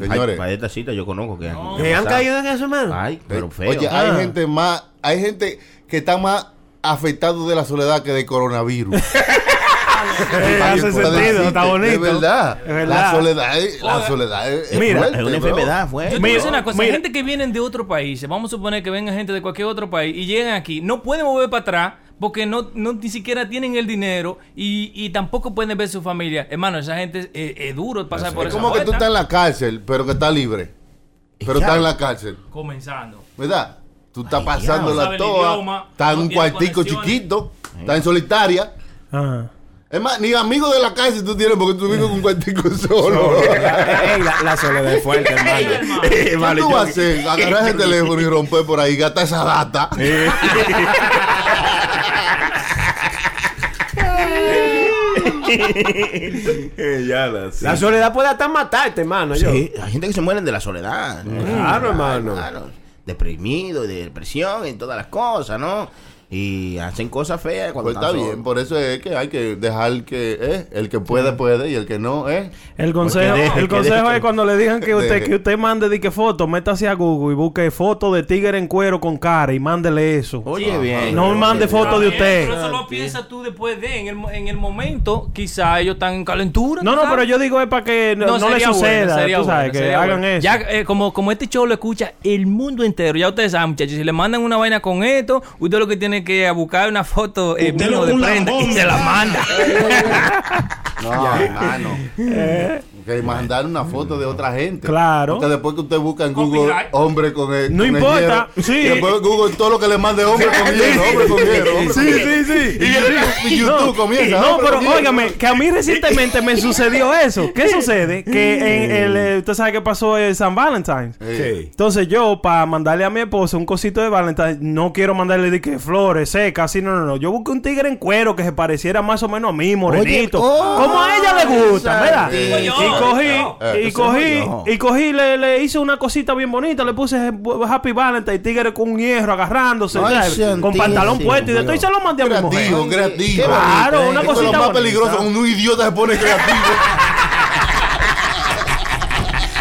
Señores. para taxistas yo conozco que han, ¿Que han caído en eso, mano? Ay, pero feo. Oye, Ah. hay gente más, hay gente que está más afectado de la soledad que del coronavirus. Eh, hace sentido, decirte, está bonito. Es verdad. Es verdad. La soledad es, la soledad es, Mira, fuerte, es una enfermedad, fue. Yo te voy a Mira, decir una cosa, mira. gente que vienen de otro país, vamos a suponer que venga gente de cualquier otro país y llegan aquí, no pueden volver para atrás porque no, no ni siquiera tienen el dinero y, y tampoco pueden ver su familia. Hermano, esa gente es, es duro pasar por Es esa como que tú estás en la cárcel, pero que estás libre. Pero estás en la cárcel, Comenzando. ¿verdad? Tú estás No pasándola el toda. Estás en no un cuartico chiquito. Estás en solitaria. Ajá. Es más, ni amigos de la cárcel tú tienes porque tú vives en un cuartico solo. Ey, la, la soledad es fuerte, hermano. ¿Qué tú vas a hacer? Agarrar el teléfono y romper por ahí, gastar esa data. ya la La soledad puede hasta matarte, hermano. yo. Sí, hay gente que se mueren de la soledad. Claro, hermano. Deprimido, y de depresión y todas las cosas, ¿no? Y hacen cosas feas cuando Pues está bien, por eso es que hay que dejar que eh, el que puede, puede y el que no, eh. El consejo, deje, el consejo deje. es cuando le digan que usted, Deje. que usted mande de que foto, métase a Google y busque foto de tigre en cuero con cara y mándele eso. Oye, bien. no mande foto de usted. Pero eso lo piensas tú después de, en el, en el momento, quizá ellos están en calentura. No, ¿tú no, sabes? pero yo digo es para que no, no le bueno, suceda, tú sabes, bueno, que hagan bueno. eso. Ya, eh, como, como este show lo escucha el mundo entero, ya ustedes saben, muchachos, si le mandan una vaina con esto, usted lo que tiene que buscar una foto eh, mío de prenda y se la manda. No, hermano. Que mandar una foto de otra gente. Claro. Porque después que usted busca en Google Copyright. hombre con el. No con el importa, hierro, sí. Y después Google todo lo que le mande hombre con hierro, hombre con hierro. hombre con Sí, hierro. sí, sí. Y YouTube, y YouTube comienza. No, hombre pero con hierro. óigame, que a mí recientemente me sucedió eso. ¿Qué sucede? Que en el, eh, usted sabe qué pasó en San Valentine's. Sí. Entonces yo, para mandarle a mi esposa un cosito de Valentine, no quiero mandarle de que flores secas, así, no, no, no. Yo busqué un tigre en cuero que se pareciera más o menos a mí, morenito. oh, como a ella le gusta, ¿verdad? sí. Y cogí, Eh, y ese cogí, y cogí, le, le hice una cosita bien bonita, le puse Happy Valentine, tigre con un hierro agarrándose, con pantalón puesto y de todo, y se lo mandé a mi mujer. Creativo, creativo. Claro, una es cosita lo más peligroso un idiota se pone creativo.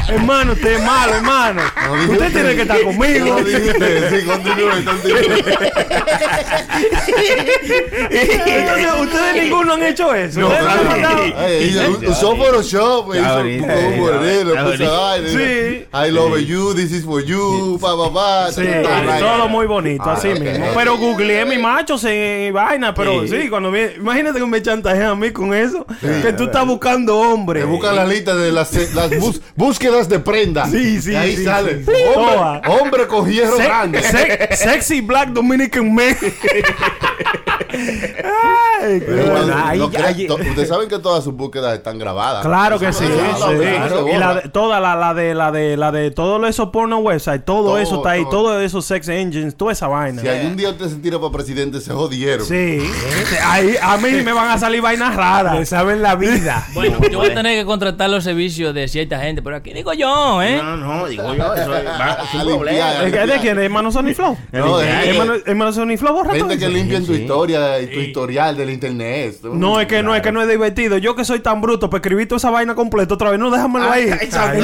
Hermano, usted es malo, hermano. No, dije usted tiene que estar conmigo. No, dijiste, sí, continúe, continúe. Entonces, ustedes ninguno han hecho eso. No, Usó Photoshop, hizo ahorita, un ya, puso. Sí. I love you, this is for you, pa, pa, pa. Sí, todo muy bonito, así ok, mismo. Pero googleé mi macho en vaina, pero sí, cuando me, imagínate que me chantajean a mí con eso, que tú estás buscando hombre. Te buscan la lista de las, las de prenda. Sí, sí, Y ahí sí, sale. sí. Hombre, hombre con hierro Se- grande. se- sexy black Dominican man. Ay, bueno. no Ustedes saben que todas sus búsquedas están grabadas. Claro que Eso sí, eso eso toda la, la de la de la de todo eso porno website, todo, Todo, eso está ahí, todo. todo esos sex engines, toda esa vaina. Si algún día usted se tira para presidente, se jodieron. Sí. Ahí a mí me van a salir vainas raras. saben la vida. Bueno, yo voy a tener que contratar los servicios de cierta gente, pero aquí digo yo, ¿eh? No, no, digo yo, eso es, va- es un A problema. limpiar. ¿Es que- ¿De quién? ¿Hermano Sony Flow? No, ¿Hermano, Sony Flow borra todo Gente que eso? limpian tu historia y tu historial del internet. No, es que no, es que no es divertido. Yo que soy tan bruto, pues escribí toda esa vaina completa otra vez. No, déjamelo ahí. Ay, Ay,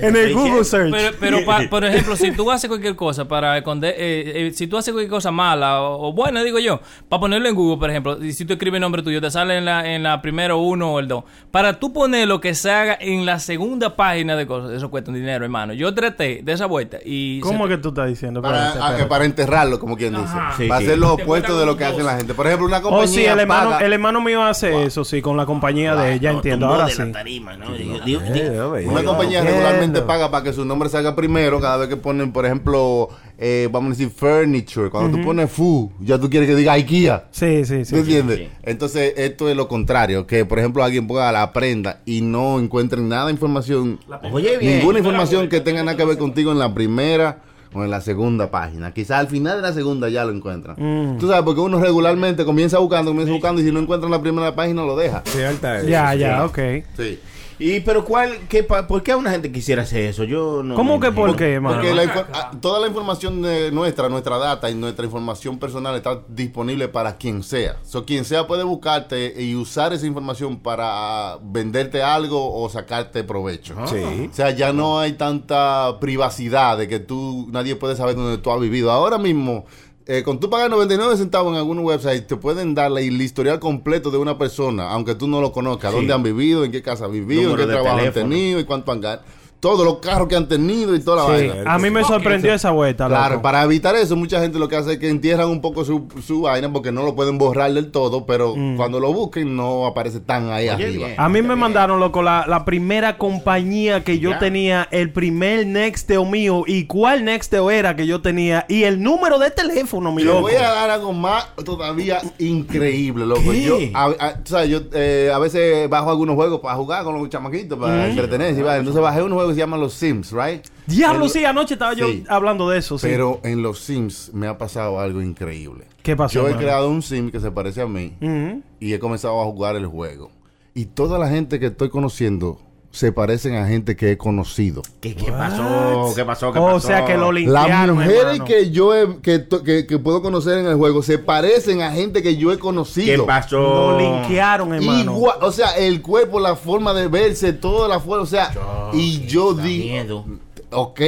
en, en- el Google Search. Pero, pero pa- por ejemplo, si tú haces cualquier cosa para esconder, eh, eh, si tú haces cualquier cosa mala o, o buena, digo yo, para ponerlo en Google, por ejemplo, y si tú escribes el nombre tuyo, te sale en la, en la primero uno o el dos. Para tú poner lo que se haga en la segunda página de cosas, eso cuesta un dinero, hermano. Yo traté de esa vuelta y... ¿Cómo que tú estás diciendo? Para, ah, para enterrarlo, como quien dice. Sí, para sí. De lo que hace la gente. Por ejemplo, una compañía Oh, sí, el hermano, paga- el hermano mío hace eso, sí, con la compañía de él. Ya No, entiendo, tumbó ahora de sí. la tarima, ¿no? Digo- digo- digo- no, ve, Una compañía regularmente paga para que su nombre salga primero cada vez que ponen, por ejemplo, eh, vamos a decir furniture. Cuando tú pones fu, ya tú quieres que diga IKEA. Sí, sí, sí. ¿Tú entiendes? sí. Entonces, esto es lo contrario. Que, por ejemplo, alguien ponga la prenda y no encuentren nada de información. Oye, bien. Ninguna información que tenga nada que ver contigo en la primera o en la segunda página. Quizás al final de la segunda ya lo encuentran. Mm. Tú sabes, porque uno regularmente comienza buscando, comienza buscando y si no encuentra en la primera página lo deja. Cierta es. Ya, ya, ok. Sí. Y pero cuál, qué, pa- ¿por qué una gente quisiera hacer eso? Yo no. ¿Cómo que por qué, hermano? Porque la toda la información de nuestra, nuestra data y nuestra información personal está disponible para quien sea. So, quien sea puede buscarte y usar esa información para venderte algo o sacarte provecho. Sí. O sea, ya no hay tanta privacidad de que tú, nadie puede saber dónde tú has vivido. Ahora mismo, eh, con tú pagas 99 centavos en algún website, te pueden dar la- el historial completo de una persona, aunque tú no lo conozcas, dónde han vivido, en qué casa han vivido, Número en qué trabajo teléfono. han tenido y cuánto han ganado. Todos los carros que han tenido y toda la Sí, vaina. a mí me sorprendió esa vuelta, Claro, loco. para evitar eso, mucha gente lo que hace es que entierran un poco su, su vaina porque no lo pueden borrar del todo, pero Mm. cuando lo busquen no aparece tan ahí arriba. bien. A mí me mandaron, loco, la, la primera compañía que yo tenía, el primer Nexteo mío, y cuál Nexteo era que yo tenía, y el número de teléfono, mi Le loco. voy a dar algo más todavía increíble, loco. Yo, a, a- tú sabes, yo eh, a veces bajo algunos juegos para jugar con los chamaquitos, para entretenerse. y vaina. Entonces bajé unos juegos llaman los Sims, right? Diablo, sí, anoche estaba yo hablando de eso, sí. Pero en los Sims me ha pasado algo increíble. ¿Qué pasó, Yo he mano? creado un Sim que se parece a mí y he comenzado a jugar el juego. Y toda la gente que estoy conociendo se parecen a gente que he conocido. ¿Qué, qué pasó? ¿Qué pasó? ¿Qué O pasó? sea que lo Las limpiaron, mujeres hermano. que yo he- que, que- que puedo conocer en el juego se parecen a gente que yo he ¿Qué conocido. pasó? Lo linkearon, hermano. Igual, o sea, el cuerpo, la forma de verse, toda la forma, o sea, y yo digo, miedo. ok,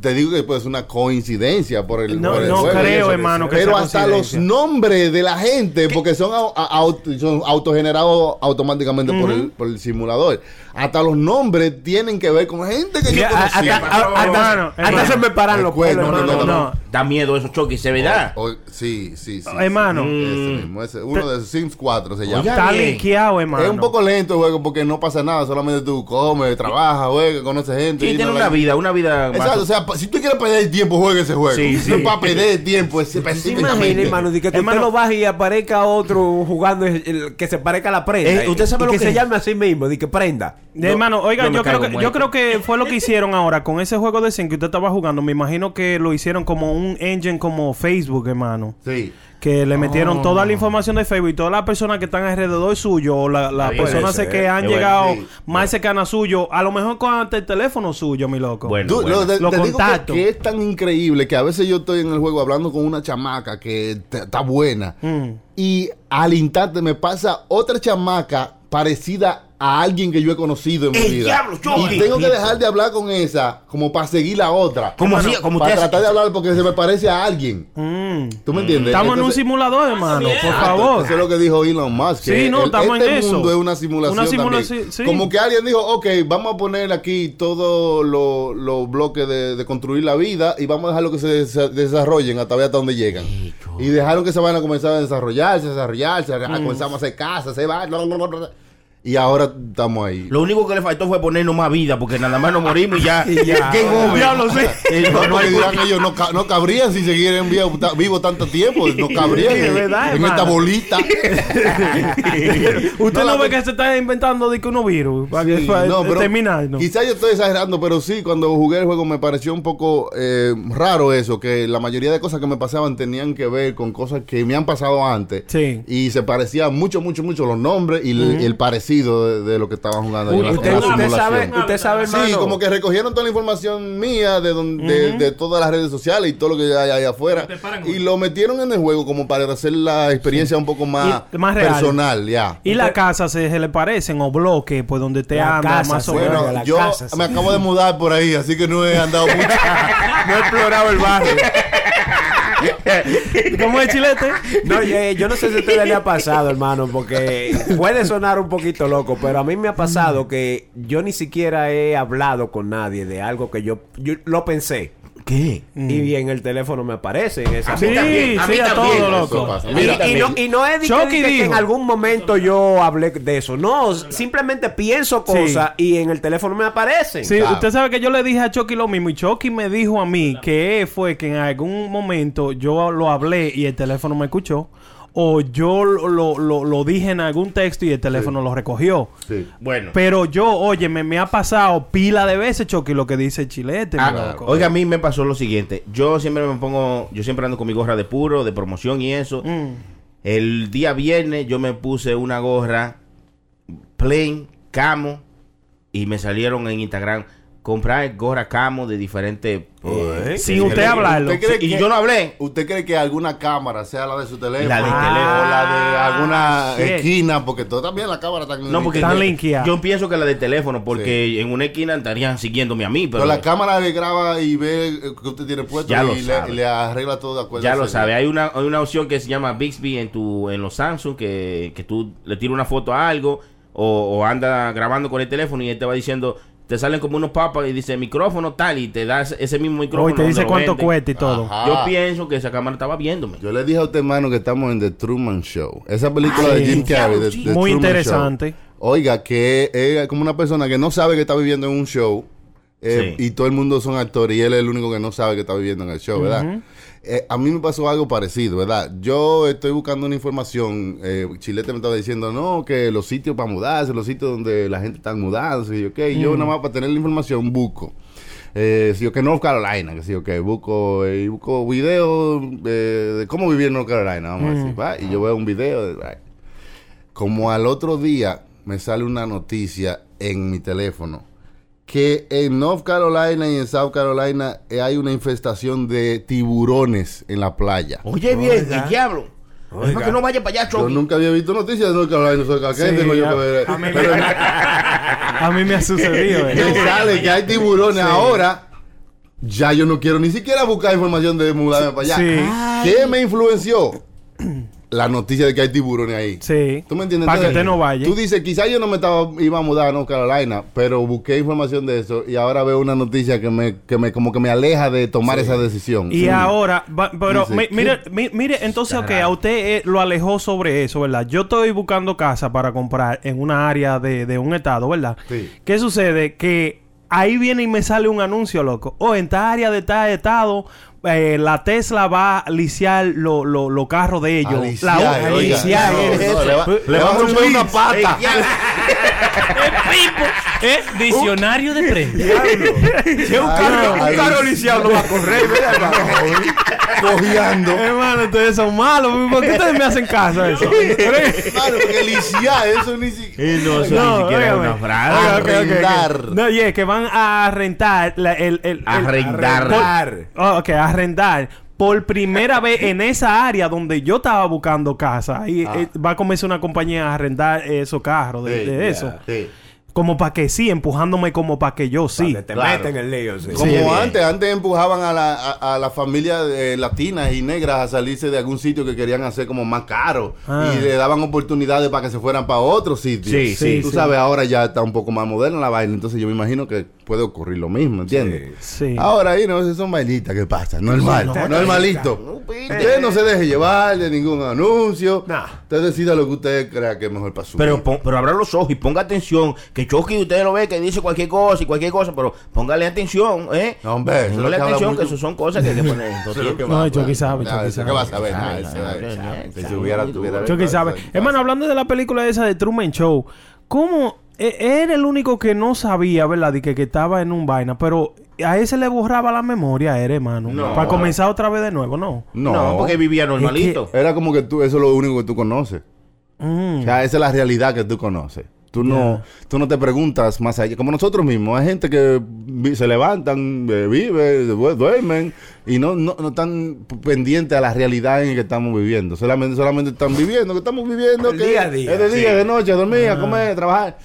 te digo que pues, es una coincidencia por el, No- por el no juego creo, eso. hermano, que pero sea hasta los nombres de la gente, porque son, au- a- auto- son autogenerados automáticamente por, el, por el simulador, hasta los nombres tienen que ver con gente que yo Ya, a- conocí. hasta, a- hasta- Hermano, hasta hermano. se me paran los no, no, no, No. Da miedo eso, Chucky, ¿se verdad? O- sí, sí, sí. Hermano. sí, ese mismo, ese, uno de Sims 4 se llama. Está linkeado, hermano. Es un poco lento el juego porque no pasa nada, solamente tú comes, trabajas, juegas, conoces gente. Sí, y tiene no una vida, una vida más- Exacto, o sea, si tú quieres perder tiempo, juega ese juego. Sí, sí. No para perder tiempo ¿Se imagina, hermano, de que tú Hermano- te lo bajes y aparezca otro jugando el- el- que se parezca a la prenda? Eh, usted sabe lo que, que se es. llame así mismo, de que prenda. De hermano, oiga, yo me yo, creo que, yo creo que fue lo que hicieron ahora con ese juego de Zen que usted estaba jugando. Me imagino que lo hicieron como un engine como Facebook, hermano. Sí. Que le metieron toda la información de Facebook y todas las personas que están alrededor suyo, o la- las personas ser, que han bueno, llegado sí. más cercanas suyo, a lo mejor con hasta el teléfono suyo, mi loco. Bueno, Tú, bueno. lo, de- Los te digo que, es tan increíble que a veces yo estoy en el juego hablando con una chamaca que te- está buena Mm. y al instante me pasa otra chamaca parecida a alguien que yo he conocido en mi ¡El vida. diablo, y tengo que dejar de hablar con esa como para seguir la otra. Como así, como para tratar de hablar porque se me parece a alguien. Mm. ¿Tú me entiendes? Estamos en un simulador, hermano, por Exacto, favor. Eso es lo que dijo Elon Musk. Sí, no, estamos este en eso. mundo es una simulación. Una simulación, también. sí. Como que alguien dijo, ok, vamos a poner aquí todos los bloques de, de construir la vida y vamos a dejar lo que se desa- desarrollen hasta ver hasta dónde llegan. Y dejaron que se van a comenzar a desarrollarse, desarrollarse, Mm. a- comenzamos a hacer casas, se va. Y ahora estamos ahí. Lo único que le faltó fue ponernos más vida, porque nada más nos morimos y ya. over. Diablo, sí. Eh, No, no, no porque hay dirán ellos, no, ca- no cabrían si siguieran vivo, vivo tanto tiempo, no cabrían Sí, es en, verdad, en esta bolita. Usted No, ve que se está inventando de que unos virus para, que- para no, pero terminar, ¿no? Quizás yo estoy exagerando, pero sí, cuando jugué el juego me pareció un poco eh, raro eso, que la mayoría de cosas que me pasaban tenían que ver con cosas que me han pasado antes. Sí. Y se parecían mucho, mucho, mucho los nombres y el, el parecido de, de lo que estaban jugando. ahí Usted, en la usted simulación. sabe, usted sabe, hermano. Sí, como que recogieron toda la información mía de, don- de, de todas las redes sociales y todo lo que hay ahí afuera. Y lo metieron en el juego como para hacer la experiencia un poco más, Y- más real. personal, ya. Y la casa se, se le parecen o bloques, pues donde te La anda casa, más o menos. Bueno, yo casa, sí. me acabo de mudar por ahí, así que no he andado mucho. no he explorado el barrio. ¿Cómo es chilete? No, yo, yo no sé si a ustedes le ha pasado, hermano, porque puede sonar un poquito loco, pero a mí me ha pasado que yo ni siquiera he hablado con nadie de algo que yo, yo lo pensé. ¿Qué? Y en el teléfono me aparece en esa Sí, también, a mí sí, a también. todo, loco. Y, no, y no es de que, que en algún momento yo hablé de eso. No, simplemente pienso Sí. cosas y en el teléfono me aparecen. Sí, Claro. usted sabe que yo le dije a Chucky lo mismo y Chucky me dijo a mí que fue que en algún momento yo lo hablé y el teléfono me escuchó o yo lo, lo- lo- lo dije en algún texto y el teléfono lo recogió. Sí. Bueno. Pero yo, oye, me, me ha pasado pila de veces, Chucky, lo que dice Chilete. Ah, loco. oiga, a mí me pasó lo siguiente. Yo siempre me pongo, yo siempre ando con mi gorra de puro, de promoción y eso. Mm. El día viernes yo me puse una gorra plain, camo, y me salieron en Instagram comprar gorra camo de diferentes... eh, Sin de usted hablarlo. ¿Usted cree y que- yo no hablé. ¿Usted cree que alguna cámara, sea la de su teléfono, La del o teléfono. la de alguna shit. esquina, porque todo también la cámara está No, porque Están yo- linkeadas. yo pienso que la del teléfono, porque en una esquina estarían siguiéndome a mí, pero, Pero la cámara le graba y ve eh, que usted tiene puesto Ya y lo le, sabe. le arregla todo de acuerdo. ya lo sabe. Hay una, hay una opción que se llama Bixby en tu en los Samsung que, que tú le tiras una foto a algo o, o anda grabando con el teléfono y él te va diciendo te salen como unos papas y dice micrófono tal y te das ese mismo micrófono. Hoy te dice cuánto cuesta y todo. Ajá. Yo pienso que esa cámara estaba viéndome. Yo le dije a usted, hermano, que estamos en The Truman Show. Esa película Ay, de Jim Carrey. de- Muy Truman interesante. Show. Oiga, que es como una persona que no sabe que está viviendo en un show. eh, Sí. Y todo el mundo son actores y él es el único que no sabe que está viviendo en el show, ¿verdad? Eh, a mí me pasó algo parecido, ¿verdad? Yo estoy buscando una información. eh, Chilete me estaba diciendo, no, que los sitios para mudarse, los sitios donde la gente está mudándose. Y yo, ok, yo nada más para tener la información busco. Eh, sí, que North Carolina, que sí, ok, busco, eh, y busco videos eh, de cómo vivir en North Carolina, vamos a decir, ¿va? y yo veo un video, de, como al otro día me sale una noticia en mi teléfono, que en North Carolina y en South Carolina eh, hay una infestación de tiburones en la playa. Oye, bien, el diablo. Es para que no vaya para allá, Yo nunca había visto noticias de North Carolina, soy ¿qué Sí, tengo yo a- que ver? a mí me- Pero A mí me ha sucedido. eh. me sale que hay tiburones ahora. Ya yo no quiero ni siquiera buscar información de mudarme para allá. Sí. ¿Qué me influenció? La noticia de que hay tiburones ahí. Sí. ¿Tú me entiendes? Para que usted no vaya. Tú dices, quizás yo no me estaba, iba a mudar a North Carolina, pero busqué información de eso y ahora veo una noticia que me, que me como que me aleja de tomar esa decisión. Y Sí. ahora, va- pero mire, mi- mire, entonces, ok, a usted eh, lo alejó sobre eso, ¿verdad? Yo estoy buscando casa para comprar en una área de, de un estado, ¿verdad? Sí. ¿Qué sucede? Que ahí viene y me sale un anuncio, loco. O en tal área de tal estado, eh, la Tesla va a liciar los lo, carros de ellos. La, oiga. liciar, No, no, le va- le va a romper una pata. Pipo, ¿eh? Diccionario de prensa. Si un carro, un carro lisiado no va a correr, ¿verdad? Cojeando. Hermano, ustedes son malos. ¿Por qué ustedes me hacen caso a eso? Claro, porque liciar, eso ni siquiera. no, eso No, ni siquiera una frase. Arrendar. No, y es que van a rentar la- el, el, el- Arrendar. Arrendar. Oh, ok, arrendar. Por primera vez en esa área donde yo estaba buscando casa. Y eh, va a comenzar una compañía a arrendar esos carros de, Sí, de eso. sí. Como para que sí, empujándome como para que yo sí. Que te claro. meten el lío, sí. Como antes, antes empujaban a la, a, a la familia eh, latinas y negras a salirse de algún sitio que querían hacer como más caro Ah. y le daban oportunidades para que se fueran para otro sitio. Sí, sí, Tú sí. sabes, ahora ya está un poco más moderna la vaina, entonces yo me imagino que puede ocurrir lo mismo, ¿entiendes? Sí. Ahora ahí no, son bailitas que pasa, normal, normalito. Usted no se deje llevar de ningún anuncio. Nah. Usted decida lo que usted crea que es mejor para su Pero, vida. pon- pero abra los ojos y ponga atención. Que Chucky usted lo ve que dice cualquier cosa y cualquier cosa, pero póngale atención, ¿eh? No, hombre, Póngale atención mucho. que eso son cosas que hay que poner. Entonces, No, Chucky sabe, Chucky sabe. ¿Qué va a saber? Si tuviera, tuviera-. Chucky sabe. Hermano, hablando de la película esa de Truman Show, ¿cómo era el único que no sabía, verdad? Y que, que estaba en un vaina, pero a ese le borraba la memoria, era, hermano. No. Para comenzar otra vez de nuevo, ¿no? No, No, porque vivía normalito. Era como que tú, eso es lo único que tú conoces. Mm. O sea, esa es la realidad que tú conoces. Tú no, tú no te preguntas más allá. Como nosotros mismos, hay gente que se levantan, eh, después duermen y no, no, no están pendientes a la realidad en la que estamos viviendo. Solamente, solamente están viviendo, que estamos viviendo. El que día a día, Es de día, sí. de noche, dormir, a comer, trabajar.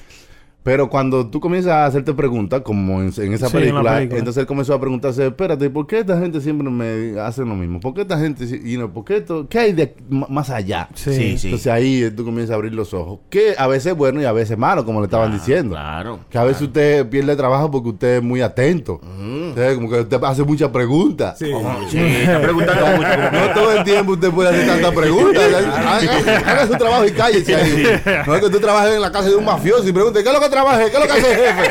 Pero cuando tú comienzas a hacerte preguntas, como en, en esa Sí, en la película, entonces él comenzó a preguntarse, espérate, ¿por qué esta gente siempre me hace lo mismo? ¿Por qué esta gente, you know, ¿por qué esto, qué hay de más allá? Sí. Sí, sí. Entonces ahí tú comienzas a abrir los ojos. Que a veces es bueno y a veces es malo, como le estaban diciendo. Claro. Que a veces usted pierde trabajo porque usted es muy atento. Entonces, como que usted hace muchas preguntas. Sí. Sí, está preguntando mucho. No todo el tiempo usted puede hacer tantas preguntas. Haga, haga su trabajo y cállese ahí. No es que usted trabaje en la casa de un mafioso y pregunte, ¿qué es lo que trabaje? ¿Qué es lo que hace el jefe?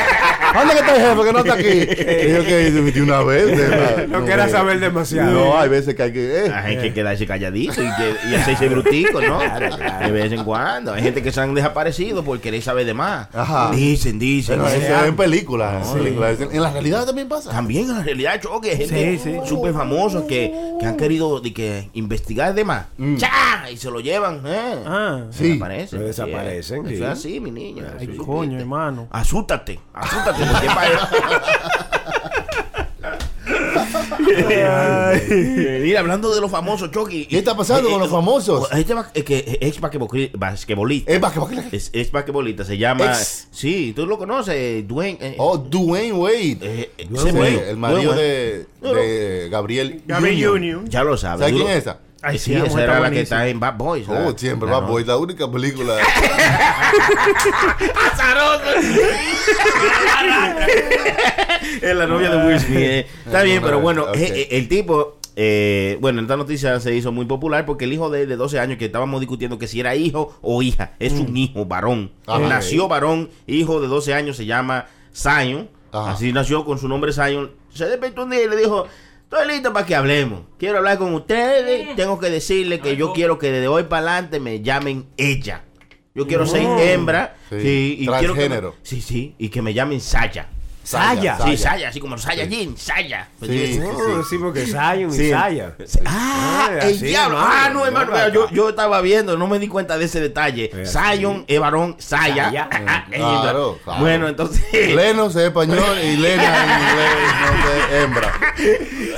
¿Dónde que está el jefe que no está aquí? Y yo que se metió una vez. No quieras saber demasiado. No, hay veces que hay que... eh, Hay que quedarse calladito y, que, y hacerse brutico, ¿no? De vez en cuando. Hay gente que se han desaparecido por querer saber de más. Ajá. Dicen, dicen. Pero eso es en películas. en películas. En la realidad también pasa. También en la realidad choque, hay gente Sí, sí. súper famosos que, que han querido de que investigar de más. ¡Cha! Y se lo llevan, ¿eh? Ah. Sí. desaparecen. Desaparecen, Eso sí. es así, mi niño. Ay, coño. Hermano. Asústate, asústate, porque para... Mira, hablando de los famosos, Chucky. ¿Qué está pasando con los famosos? Este ba- eh, que ex basquetboli- basquetbolista. Es basquetbolista. Es, es basquetbolista, se llama. Ex. Sí, tú lo conoces, Dwayne. eh, Oh, Dwayne Wade. eh, eh, Sí, ese güey, el marido Dwayne de, No, no. de Gabriel. Gabriel Junior. Junior. Ya lo sabes. ¿Sabes quién es esa? Ay, sí, esa era la que está en Bad Boys. Oh, la- siempre no- Boy, la única película. Es la novia de Will Smith. eh. Está bien, pero bueno, eh, eh, el tipo. eh, bueno, esta noticia se hizo muy popular porque el hijo de él de 12 años que estábamos discutiendo que si era hijo o hija, es un hijo varón. Ajá. Nació varón, hijo de 12 años, se llama Zion. Ajá. Así nació con su nombre Zion. Se despertó un día y le dijo, estoy listo para que hablemos. Quiero hablar con ustedes. Tengo que decirle que yo quiero que desde hoy para adelante me llamen ella. Yo quiero ser hembra. Sí. Sí, y quiero que me- Transgénero. sí, sí, y que me llamen Saya. Saya. Sí, Saya, así como Saiyajin, Saya. Pues Sí, sí, sí, porque Zion y Sí. Saya. Ah, Ay, el diablo. Ah, no, hermano. No, yo, yo estaba viendo, no me di cuenta de ese detalle. Es Zion es varón, Saya. Ah, es Claro, claro. Bueno, entonces. Lenos es español y Lena en inglés no sé, hembra.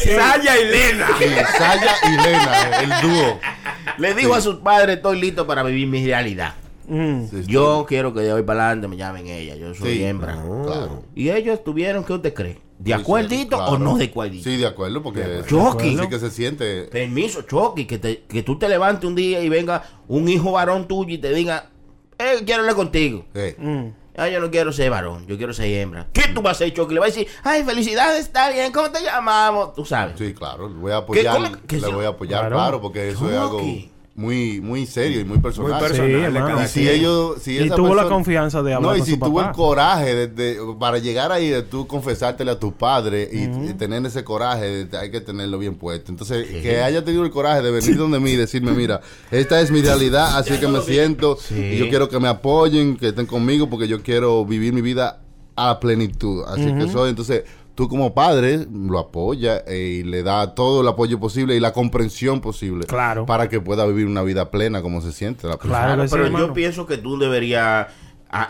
Saya y Lena. Sí, Saya y Lena, el dúo. Le dijo a sus padres: Estoy listo para vivir mi realidad. Mm. Sí, sí. Yo quiero que de hoy para adelante me llamen ella. Yo soy Sí, hembra. Claro. Y ellos tuvieron, ¿qué usted cree? ¿De Sí, acuerdito claro. o no de acuerdito? Sí, de acuerdo, porque Chucky. sí que se siente. Permiso, Chucky, que, te- que tú te levantes un día y venga un hijo varón tuyo y te diga, eh, quiero hablar contigo. Mm. Ah, yo no quiero ser varón, yo quiero ser hembra. ¿Qué tú vas a hacer, Chucky? Le vas a decir, ay, felicidades, está bien, ¿cómo te llamamos? Tú sabes. Sí, claro, le voy a apoyar. qué le voy a apoyar, Claro. claro, porque eso es algo. Muy, muy serio y muy personal. Muy personal, Sí, Y si ellos, si Y esa tuvo la confianza de hablar No, y con si su tuvo papá. el coraje de, de- para llegar ahí de tú confesártele a tu padre y, y tener ese coraje, de- hay que tenerlo bien puesto. Entonces, que haya tenido el coraje de venir donde mí y decirme, mira, esta es mi realidad, así que me siento y yo quiero que me apoyen, que estén conmigo porque yo quiero vivir mi vida a plenitud. Así que soy, entonces, tú como padre lo apoyas eh, y le da todo el apoyo posible y la comprensión posible Claro. para que pueda vivir una vida plena como se siente la persona. Claro sí, pero yo pienso que tú deberías,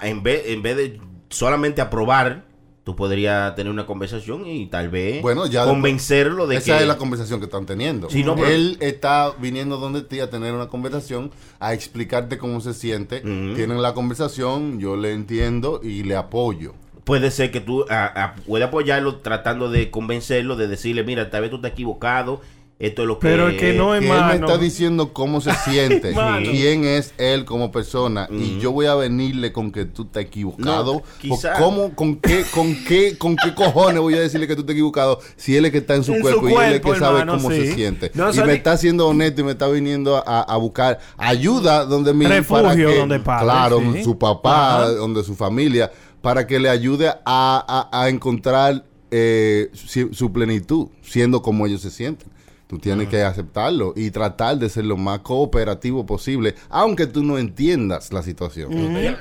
en, vez, en vez de solamente aprobar, tú podrías tener una conversación y tal vez Bueno, ya convencerlo de Esa que... es la conversación que están teniendo. Sí, no, pero- Él está viniendo donde ti a tener una conversación, a explicarte cómo se siente. Tienen la conversación, yo le entiendo y le apoyo. Puede ser que tú a, a- puedas apoyarlo tratando de convencerlo, de decirle, mira, tal vez tú estás equivocado, esto es lo que... Pero es que no, que él me está diciendo cómo se siente, quién es él como persona y yo voy a venirle con que tú estás equivocado. No, ¿Cómo, con qué, con qué, con qué cojones voy a decirle que tú estás equivocado si él es que está en su En su cuerpo y él es que sabe cómo sí. se siente No, y me está siendo honesto y me está viniendo a, a buscar ayuda donde mi Refugio donde padre, claro, sí. su papá, Ajá. donde su familia, para que le ayude a, a- a encontrar eh, su, su plenitud, siendo como ellos se sienten. Tú tienes que aceptarlo y tratar de ser lo más cooperativo posible, aunque tú no entiendas la situación. Ah.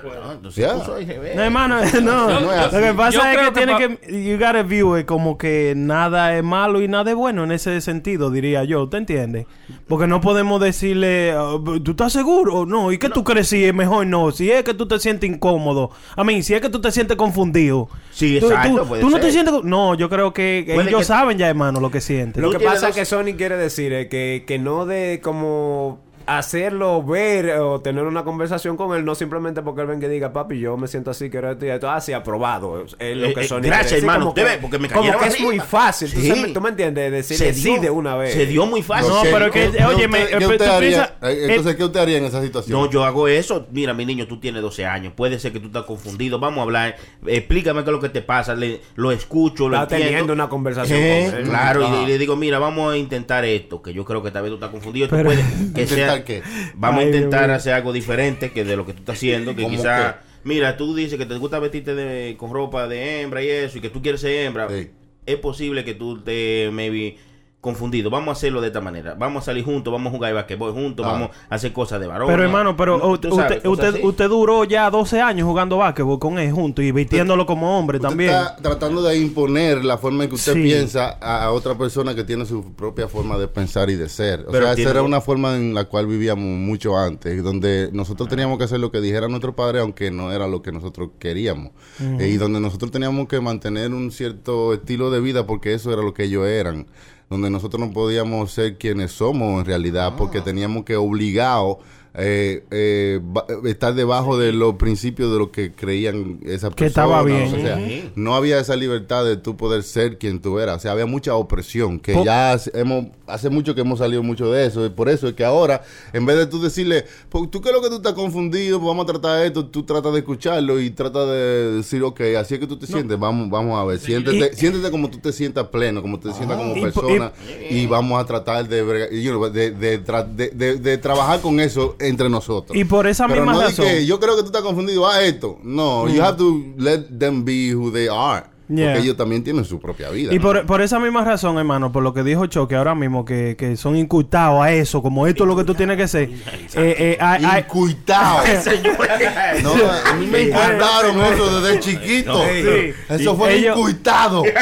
No, hermano, no. No es Lo que pasa es que que tiene pa- que. You gotta view it como que nada es malo y nada es bueno en ese sentido, diría yo. ¿Te entiendes? Porque no podemos decirle, "Ah, ¿tú estás seguro? No, ¿y qué tú crees si es mejor? No, si es que tú te sientes incómodo. A mí, si es que tú te sientes confundido. Sí, Tú- exacto, Tú, puede tú no te sientes. No, yo creo que Puede ellos que- saben ya, hermano, lo que sienten. Lo que pasa dos- que Sony quiere decir es que, que no de como hacerlo ver o tener una conversación con él, no simplemente porque él venga y diga, papi, yo me siento así, quiero esto y esto. Ah, sí, aprobado. Es lo Eh, que eh, Sony gracias, decir, hermano. como Usted ve, porque me Como que es muy fácil. ¿Tú, Sí. sabes- tú me entiendes? Decirle sí de una vez. Se dio muy fácil. No, ¿Qué- pero que- qué- oye, qué me- usted- ¿qué pero usted tú haría? piensas- Eh, Entonces, ¿qué usted haría en esa situación? No, yo hago eso. Mira, mi niño, tú tienes 12 años. Puede ser que tú estás confundido. Vamos a hablar. Explícame qué es lo que te pasa. Le- lo escucho, lo Está entiendo. teniendo una conversación Eh, con él. Claro, y le, y le digo, mira, vamos a intentar esto, que yo creo que tal vez tú estás confundido. Tú Pero- puedes- que sea- ¿Intentar qué? Vamos Ay, a intentar hacer algo diferente que de lo que tú estás haciendo, que ¿Cómo quizá, mira, tú dices que te gusta vestirte de- con ropa de hembra y eso, y que tú quieres ser hembra. Sí. Es posible que tú te, maybe, confundido. Vamos a hacerlo de esta manera. Vamos a salir juntos, vamos a jugar basquetbol juntos, Ah. vamos a hacer cosas de varón. Pero hermano, pero No, usted, sabes, usted, duró ya 12 años jugando básquetbol con él junto y vistiéndolo como hombre Usted también. está tratando de imponer la forma en que usted Sí. piensa a, otra persona que tiene su propia forma de pensar y de ser. O Pero sea, tiene- esa era una forma en la cual vivíamos mucho antes, donde nosotros teníamos que hacer lo que dijera nuestro padre, aunque no era lo que nosotros queríamos. Eh, y donde nosotros teníamos que mantener un cierto estilo de vida, porque eso era lo que ellos eran. Donde nosotros no podíamos ser quienes somos en realidad, porque teníamos que obligados eh, eh, ba- estar debajo de los principios de lo que creían esas Que personas. estaba bien. o sea, no había esa libertad de tú poder ser quien tú eras. O sea, había mucha opresión, que Po- ya hace- hemos, hace mucho que hemos salido mucho de eso. Y por eso es que ahora, en vez de tú decirle, "Pues, tú qué es lo que tú estás confundido, pues vamos a tratar esto, tú tratas de escucharlo y tratas de decir, ok, así es que tú te sientes, vamos, vamos a ver, siéntete, siéntete como tú te sientas pleno, como te sientas como Y po- persona y, vamos a tratar de, brega- you know, de, de- de- de trabajar con eso entre nosotros. Y por esa Pero misma no razón. que yo creo que tú estás confundido a esto. No, you have to let them be who they are. Yeah. Porque ellos también tienen su propia vida. Y ¿no? por, por esa misma razón, hermano, por lo que dijo Choque ahora mismo, que, que son incurtados a eso, como esto es lo que tú tienes que ser. Eh, eh, no, a mí me incultaron eso desde chiquito. Sí. Eso fue Ellos- incultado.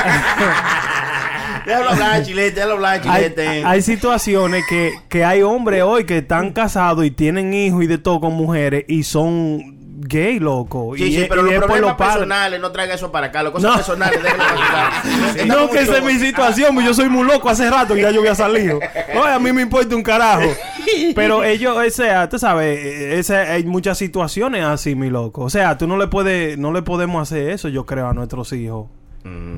Déjalo hablar, chilete, déjalo hablar, hay, chilete. hay situaciones que, que hay hombres hoy que están casados y tienen hijos y de todo con mujeres y son gay, loco. Sí, y, sí, y pero los problemas los personales, no traiga eso para acá. Las cosas No. personales. Está No, que esa es mi situación, pues yo soy muy loco hace rato que ya yo había salido. No, a mí me importa un carajo. Pero ellos, o sea, tú sabes, ese- hay muchas situaciones así, mi loco. O sea, tú no le puedes, no le podemos hacer eso, yo creo, a nuestros hijos.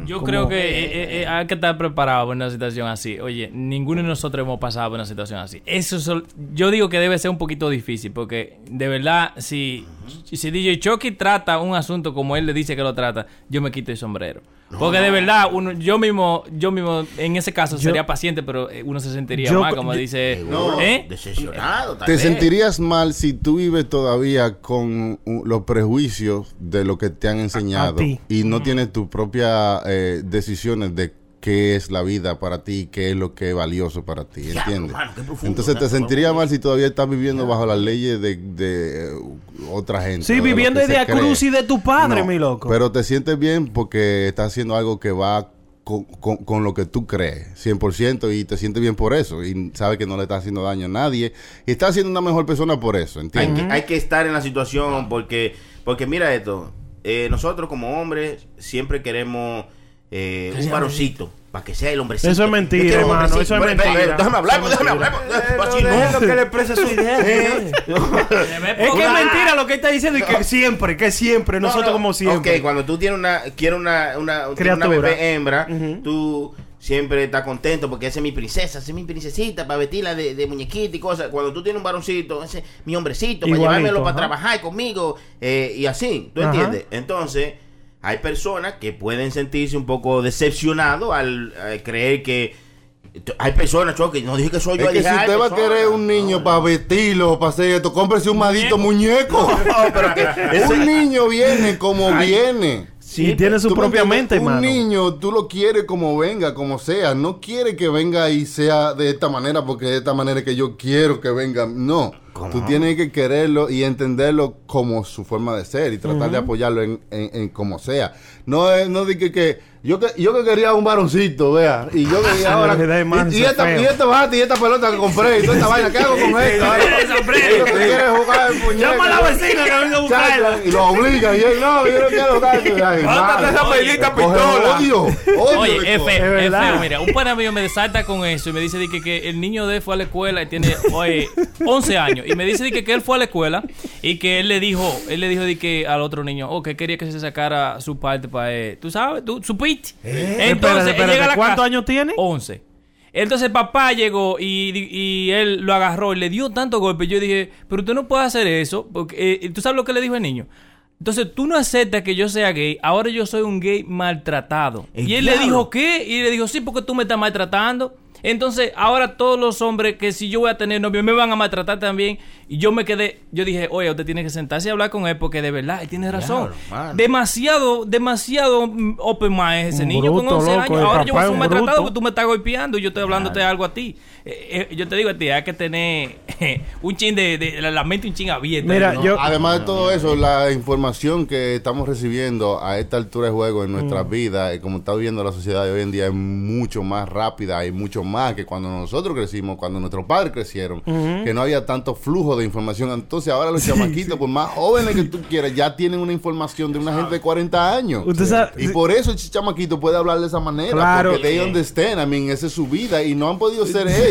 Yo Como- creo que eh, eh, eh, hay que estar preparado para una situación así. Oye, ninguno de nosotros hemos pasado por una situación así. Eso sol- yo digo que debe ser un poquito difícil porque de verdad si si DJ Chucky trata un asunto como él le dice que lo trata, yo me quito el sombrero. Porque de verdad, uno, yo mismo, yo mismo en ese caso sería paciente, pero eh, uno se sentiría Yo- mal, como yo- dice, No, ¿eh? decepcionado. tal ¿Te vez. sentirías mal si tú vives todavía con uh, los prejuicios de lo que te han enseñado y no tienes tus propias eh, decisiones de qué es la vida para ti, qué es lo que es valioso para ti, ¿entiendes? mano, qué profundo, Entonces te ¿no? sentirías mal si todavía estás viviendo bajo las leyes de, de, eh, otra gente. Sí, viviendo de se a cree. cruz y de tu padre, No, mi loco. Pero te sientes bien porque estás haciendo algo que va con, con- con lo que tú crees, 100%, y te sientes bien por eso. Y sabes que no le estás haciendo daño a nadie. Y estás siendo una mejor persona por eso, Hay ¿entiendes? que, hay que estar en la situación porque, porque mira esto, eh, nosotros como hombres siempre queremos eh, un varoncito para que sea el hombrecito. Eso es mentira, hermano, hombrecito. eso es Bueno, mentira. Déjame hablar, déjame hablar. Así no. que le expresa su idea. Es que es mentira lo que está diciendo y que siempre, que siempre, No, nosotros no. como siempre. Ok, cuando tú tienes una, quieres una, una, una Criatura. bebé hembra, tú siempre estás contento porque esa es mi princesa, esa es mi princesita para vestirla de, de muñequita y cosas. Cuando tú tienes un varoncito, ese es mi hombrecito para llevármelo para trabajar conmigo eh, y así, ¿tú Ajá. entiendes? Entonces, hay personas que pueden sentirse un poco decepcionados al, al creer que... Hay personas, Choque, no dije que soy yo. Es que dije, si usted va a querer un niño para vestirlo, para hacer esto, cómprese un madito muñeco. No, pero que ese- un niño viene como Ay. viene. y tiene su ¿Tú me propia mente, Un niño, tú lo quieres como venga, como sea. No quiere que venga y sea de esta manera porque de esta manera que yo quiero que venga. No. Tú tienes que quererlo y entenderlo como su forma de ser y tratar de apoyarlo en, en, en como sea. No es, no dije que yo que yo que quería un varoncito, vea, y yo quería ahora y, y esta feo. y este bate y esta pelota que compré y toda esta vaina, ¿qué hago con esto? Ahora, Yo que quiero jugar muñeco. Llama a la vecina que venga a buscarla. Y lo obliga. Y él, no, yo no quiero jugar. Esa Coge pistola. Odio, odio Oye, verdad. feo, mira, un pana mío me desalta con eso y me dice que, que el niño de él fue a la escuela y tiene, oye, 11 años y me dice de que, que él fue a la escuela y que él le dijo, él le dijo de que al otro niño, oh, que quería que se sacara su parte para él, tú sabes, tú, su pit. Entonces, Espérate, él espérate, llega a la ¿cuántos años tiene? 11. Entonces el papá llegó y, y él lo agarró y le dio tanto golpe. Yo dije, pero tú no puedes hacer eso. Porque, eh, ¿Tú sabes lo que le dijo el niño? Entonces tú no aceptas que yo sea gay. Ahora yo soy un gay maltratado. Y él le dijo, ¿qué? Y le dijo, sí, porque tú me estás maltratando. Entonces, ahora todos los hombres que si yo voy a tener novio me van a maltratar también. Y yo me quedé, yo dije, oye, usted tiene que sentarse y hablar con él porque de verdad, él tiene razón. Demasiado, demasiado open mind ese Un niño con bruto, 11 loco, años. Ahora yo voy a ser maltratado porque tú me estás golpeando y yo estoy hablándote algo a ti. Eh, eh, yo te digo a ti, hay que tener un chin de, de la, la mente un chin abierta. Mira, ¿no? yo- Además de todo eso, la información que estamos recibiendo a esta altura de juego en Mm. nuestras vidas, eh, como está viviendo la sociedad de hoy en día, es mucho más rápida y mucho más que cuando nosotros crecimos, cuando nuestros padres crecieron, que no había tanto flujo de información. Entonces ahora los chamaquitos, por más jóvenes que tú quieras, ya tienen una información de una gente de 40 años. Usted sabe- y por eso el chamaquito puede hablar de esa manera, Claro. porque they understand, I mean, esa es su vida y no han podido ser ellos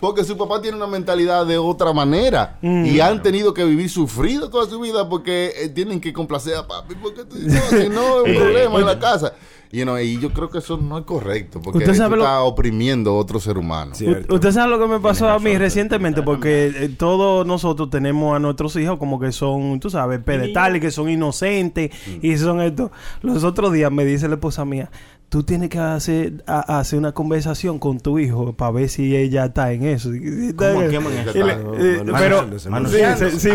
porque su papá tiene una mentalidad de otra manera Mm. y han tenido que vivir sufrido toda su vida porque eh, tienen que complacer a papi porque tú- no, si no es un problema en la casa. You know, y yo creo que eso no es correcto porque Usted tú sabe lo- estás oprimiendo a otro ser humano. Cierto. Usted sabe lo que me pasó a mí recientemente, porque eh, todos nosotros tenemos a nuestros hijos como que son, tú sabes, pedestales, que son inocentes y son esto. Los otros días me dice la esposa mía, tú tienes que hacer, a- hacer una conversación con tu hijo para ver si ella está en eso. Y- ¿Cómo? y- ¿Qué man- y le- eh, pero sí,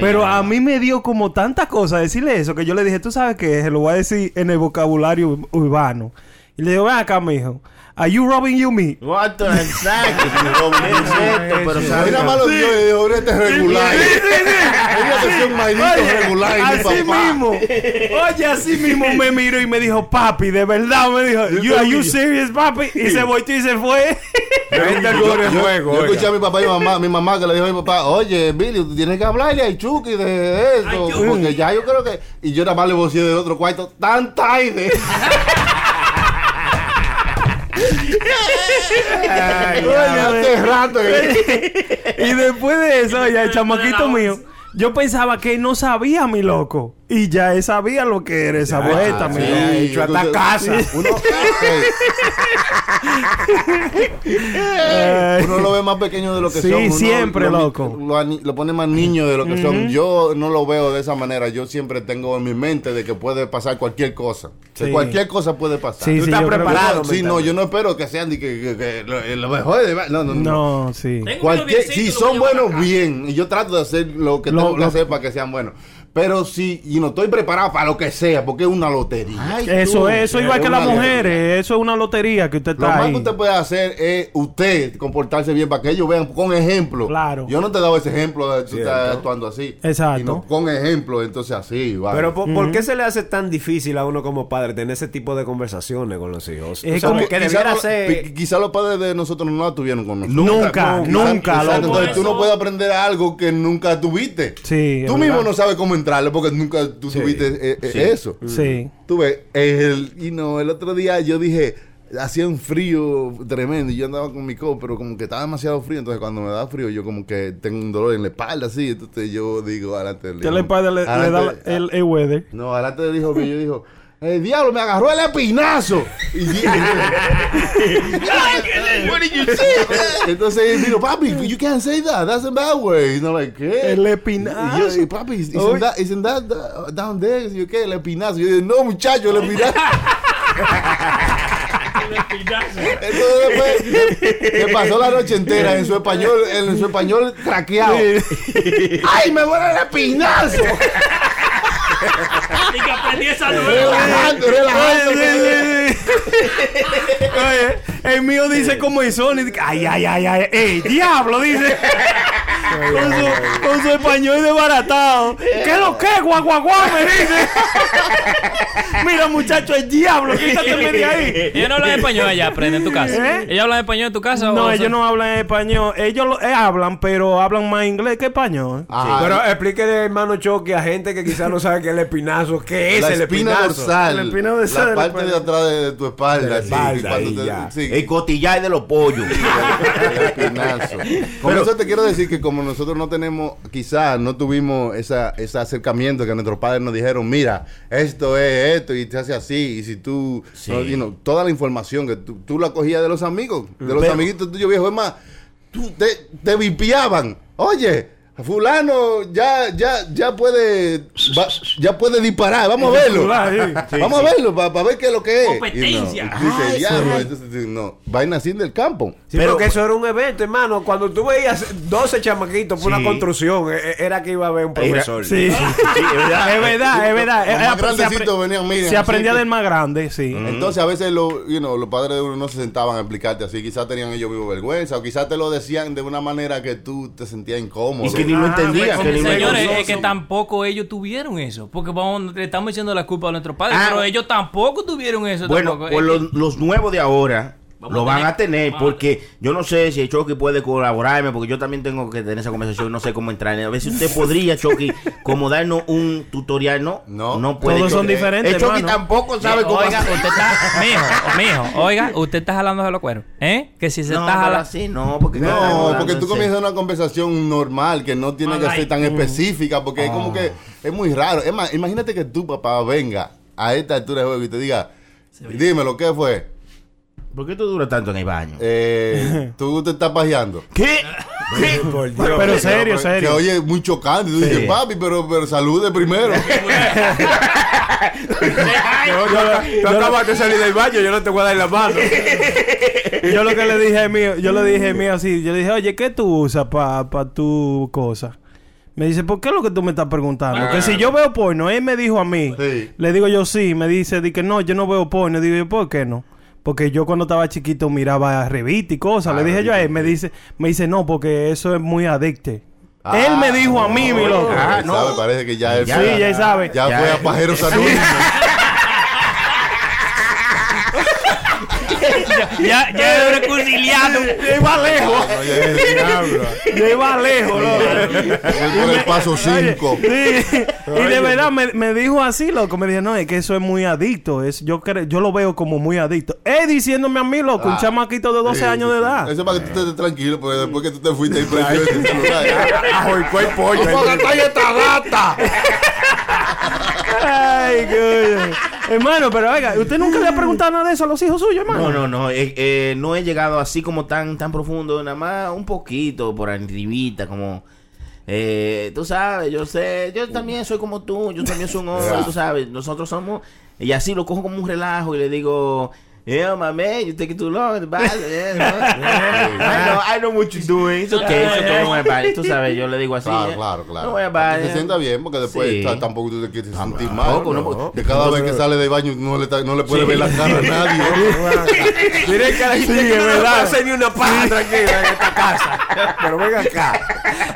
pero a mí me dio como tanta cosa decirle eso que yo le dije, tú sabes que se lo voy a decir en el vocabulario urbano. Y le digo, ven acá, mijo. Are you robbing you me? What the exacto, ¿Qué es esto? Pero Ahí nada más lo dio y dijo, "Ahorita es regular. Ella que sea un maldito regular así papá. mismo. Oye, así mismo me miró y me dijo, papi, de verdad, me dijo, you, are you serious, papi? Y se volteó y se fue. Yo, juego. yo oiga. escuché a mi papá y mi mamá, mi mamá que le dijo a mi papá, oye, Billy, tú tienes que hablarle a Chucky de eso, porque ya yo creo que... Y yo nada más le voceé del otro cuarto, tan tarde. Ay, hace rato y después de eso, ya el chamaquito mío, yo pensaba que no sabía, mi loco. Y ya él sabía lo que era esa vuelta, sí. mira. hecho hasta casa. Uno, Eh, uno lo ve más pequeño de lo que Sí, son. Uno siempre, lo, loco. Lo, lo pone más niño de lo que son. Yo no lo veo de esa manera. Yo siempre tengo en mi mente de que puede pasar cualquier cosa. Sí. cualquier cosa puede pasar. Sí, Tú sí, estás que- preparado. Sí, no, yo no espero que sean de que, que- que lo, lo mejor. de- No, no, no. No, sí. Cualquier, si son lo buenos, bien. Y yo trato de hacer lo que Lo- tengo que lo- hacer para que sean buenos. Pero si, y no estoy preparado para lo que sea, porque es una lotería. Eso es, eso igual que las lotería. mujeres, eso es una lotería que usted Lo está más ahí. que usted puede hacer es usted comportarse bien para que ellos vean con ejemplo. Claro. Yo no te he dado ese ejemplo de tú Cierto. estás actuando así. Exacto. Sino con ejemplo, entonces así. vale. Pero ¿por, por qué se le hace tan difícil a uno como padre tener ese tipo de conversaciones con los hijos? Es O sea, como- que quizá, no- ser... quizá los padres de nosotros no la tuvieron con nosotros. Nunca, Quizá- nunca, exacto, loco. Entonces tú no puedes aprender algo que nunca tuviste. Sí, Tú mismo verdad. no sabes cómo entrarle porque nunca tú Sí. tuviste eh, eh, Sí. eso. Sí. Tú ves, el, y no, el otro día yo dije, hacía un frío tremendo y yo andaba con mi coat, pero como que estaba demasiado frío, entonces cuando me da frío yo como que tengo un dolor en la espalda, así, entonces yo digo, adelante del ¿Qué le le, le da el, el weather? No, adelante del hijo mío, yo dijo, el diablo me agarró el espinazo. Y, entonces él dijo, papi, you can't say that, that's a bad way. Y no, like, ¿qué? El espinazo. Y yo, y, papi, isn't Oye. that, isn't that uh, down there? Y yo, ¿qué? El espinazo. Y yo dije, no, muchacho, el espinazo. Entonces después se pasó la noche entera en su español, en su español craqueado. ¡Ay, me duele el espinazo! Y que aprendí esa nueva. relajando, relajando. Oye, el mío dice como el Sony. dice, Ay, ay, ay, ay. ¡Ey, diablo! Dice. Con, su, con su español desbaratado. ¿Qué lo que? Guau, guau, me dice. Mira, muchacho, el diablo. Quítate de ahí. Ellos no hablan español allá, aprende en tu casa. ¿Eh? ¿Ellos hablan español en tu casa? No, o ellos son- no hablan español. Ellos lo, eh, hablan, pero hablan más inglés que español. Ajá. Pero explíquele, hermano Choque, a gente que quizás no sabe qué es el espinazo. ¿Qué es la el espina espinazo? dorsal, La espina dorsal la parte de atrás de, de tu espalda, De sí, espalda, te- sí, El cotillar de los pollos. el espinazo. Con eso te quiero decir que como nosotros no tenemos, quizás no tuvimos esa, ese acercamiento que nuestros padres nos dijeron, mira, esto es esto y te hace así, y si tú, Sí. no, you know, toda la información que tú, tú la cogías de los amigos, de los Pero- amiguitos tuyos viejos, es más, tú te, te vipiaban, oye. Fulano ya ya ya puede va- ya puede disparar, vamos a verlo. vamos a verlo para ver qué es lo que es. Competencia. Y no, y tú dices, Ah, "Diablo", sí. entonces, no, vaina así del campo. Sí, Pero- porque eso era un evento, hermano. Cuando tú veías 12 chamaquitos por Sí. una construcción, eh, eh, era que iba a haber un profesor. Sí. Sí, es verdad. Es verdad, es verdad. Los Eh, más eh, venían, miren, Se aprendía así que- del más grande, sí. Entonces a veces lo, you know, los padres de uno no se sentaban a explicarte así, quizás tenían ellos vivo vergüenza o quizás te lo decían de una manera que tú te sentías incómodo. Que ni lo entendía. que ni lo Señores, entendía. es que tampoco ellos tuvieron eso. Porque vamos, le estamos echando la culpa a nuestros padres. Ah. pero ellos tampoco tuvieron eso. Bueno, tampoco. pues los nuevos de ahora Vamos lo a van tener- a tener a porque yo no sé si Chucky puede colaborarme porque yo también tengo que tener esa conversación no sé cómo entrar a ver si usted podría Chucky como darnos un tutorial no No. no puede Todos son Chucky. diferentes, el Chucky hermano. tampoco sabe Eh, cómo oiga, hacer. usted está, mijo, mijo, oiga, usted está jalando de los cueros, ¿eh? Que si se no, está jalando, así no porque No, porque tú comienzas una conversación normal que no tiene que ser tan específica porque es como que es muy raro. Es más, imagínate que tu papá venga a esta altura de juego y te diga, dime lo que fue. ¿Por qué tú duras tanto en el baño? Eh, tú te estás pajeando. ¿qué? ¿Qué? Por Dios. Pero serio, Que serio. oye, muy chocante. Tú dices, papi, pero, pero salude primero. Yo- acabas de salir del baño, yo no te voy a dar la mano. Yo lo que le dije a mío, yo le dije a mío así, yo le dije, oye, ¿qué tú usas para pa tu cosa? Me dice, ¿por qué es lo que tú me estás preguntando? Que si yo veo porno, él me dijo a mí. Sí. Le digo yo sí, me dice, di que no, yo no veo porno. Digo yo, ¿por qué no? Porque yo cuando estaba chiquito miraba revistas y cosas. Ah, le dije yo a él, me dice, me dice, no, porque eso es muy adicte. él me dijo a mí, mi loco. Ah, no. sabe, parece que ya él Ya, fue, sí, ya él sabe. ya Ya, fue a Pajeros Anónimos. ya, ya es reconciliado. Yo iba lejos. No, ya es el diablo. Iba lejos, loco. Por el paso 5. Sí. Y de verdad me, me dijo así, loco. Me dijo, no, es que eso es muy adicto. Es, yo, cre- yo lo veo como muy adicto. Él diciéndome a mí, loco, un Ah. chamaquito de 12 Sí, años sí, de edad. Eso es para que tú estés tranquilo, porque después que tú te fuiste ahí prendió ese celular. Ajo y pollo. ¡Apágate ahí esta gata! Ay, coño. Hermano, pero venga, ¿usted nunca le ha preguntado nada de eso a los hijos suyos, hermano? No, no, no. eh, eh, no he llegado así como tan, tan profundo. Nada más un poquito por arribita, como... Eh, tú sabes, yo sé, yo también soy como tú, yo también soy un hombre, tú sabes, nosotros somos, y así lo cojo como un relajo y le digo, yeah, my man, you take it too long, the bad, yeah, no, I know, I know what you're doing, it's okay, it's okay, don't worry about it, tú sabes, yo le digo así, Claro, eh, claro, claro. no worry about it. se sienta bien, porque después Sí. ta- tampoco tú te quieres sentir mal. no, ¿no? porque- Que cada vez que sale del baño no le, no le puede ver la cara a nadie. Que la gente Sí, que no verdad. puede hacer ni una paja tranquila en esta casa. Pero venga acá.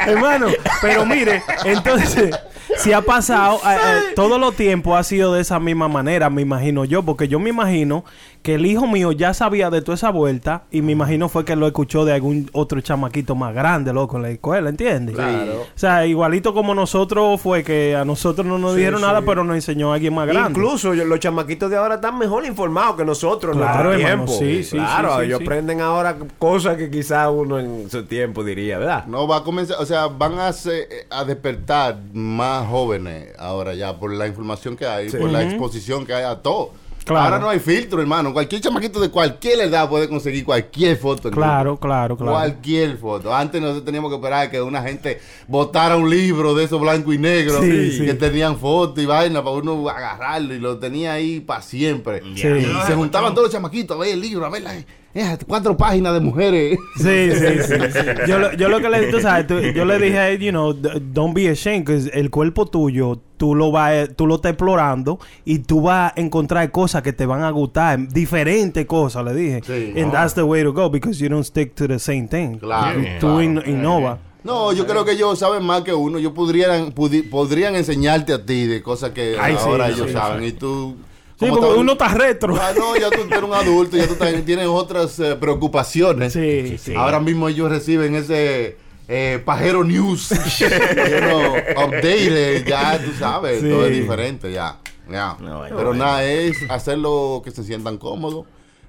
Hermano, pero mire, entonces, si ha pasado, eh, eh, todos los tiempos ha sido de esa misma manera, me imagino yo, porque yo me imagino que el hijo mío ya sabía de toda esa vuelta y me imagino fue que lo escuchó de algún otro chamaquito más grande, loco, en la escuela, ¿entiendes? Claro. O sea, igualito como nosotros fue que a nosotros no nos dijeron nada, pero nos enseñó a alguien más grande. Incluso yo- los chamaquitos de ahora están mejor informados que nosotros en Claro, nuestro hermano, tiempo. sí, sí, claro, sí, sí, ellos sí. aprenden ahora cosas que quizá uno en su tiempo diría, ¿verdad? No, va a comenzar, o sea, van a, hacer- a despertar más jóvenes ahora ya por la información que hay, por la exposición que hay a todo. Claro. Ahora no hay filtro, hermano. Cualquier chamaquito de cualquier edad puede conseguir cualquier foto. Claro, claro, claro. Cualquier foto. Antes nosotros teníamos que esperar a que una gente votara un libro de esos blanco y negro Sí, sí. que tenían fotos y vaina para uno agarrarlo y lo tenía ahí para siempre. Sí. Y se juntaban todos los chamaquitos a ver el libro, a ver las esas cuatro páginas de mujeres. Sí, sí, sí. Yo, lo- yo lo que le, tú sabes, tú- yo le dije a él, you know, don't be ashamed, que el cuerpo tuyo, tú lo vas, tú lo estás explorando y tú vas a encontrar cosas que te van a gustar, diferentes cosas, le dije. Sí. And that's the way to go because you don't stick to the same thing. Claro, Tú- Tú claro. in- innova. No, yo creo que ellos saben más que uno. Ellos podrían, pudi- podrían enseñarte a ti de cosas que Ay, ahora sí, ellos sí. saben. Y tú... Sí, porque uno está retro. Ah, no, ya tú eres un adulto, ya tú también tienes otras eh, preocupaciones. Sí, sí. Ahora mismo ellos reciben ese eh, pajero news, you know, updated, ya tú sabes, Sí. todo es diferente ya. ya. No, bueno, Pero bueno. nada, es hacerlo que se sientan cómodos,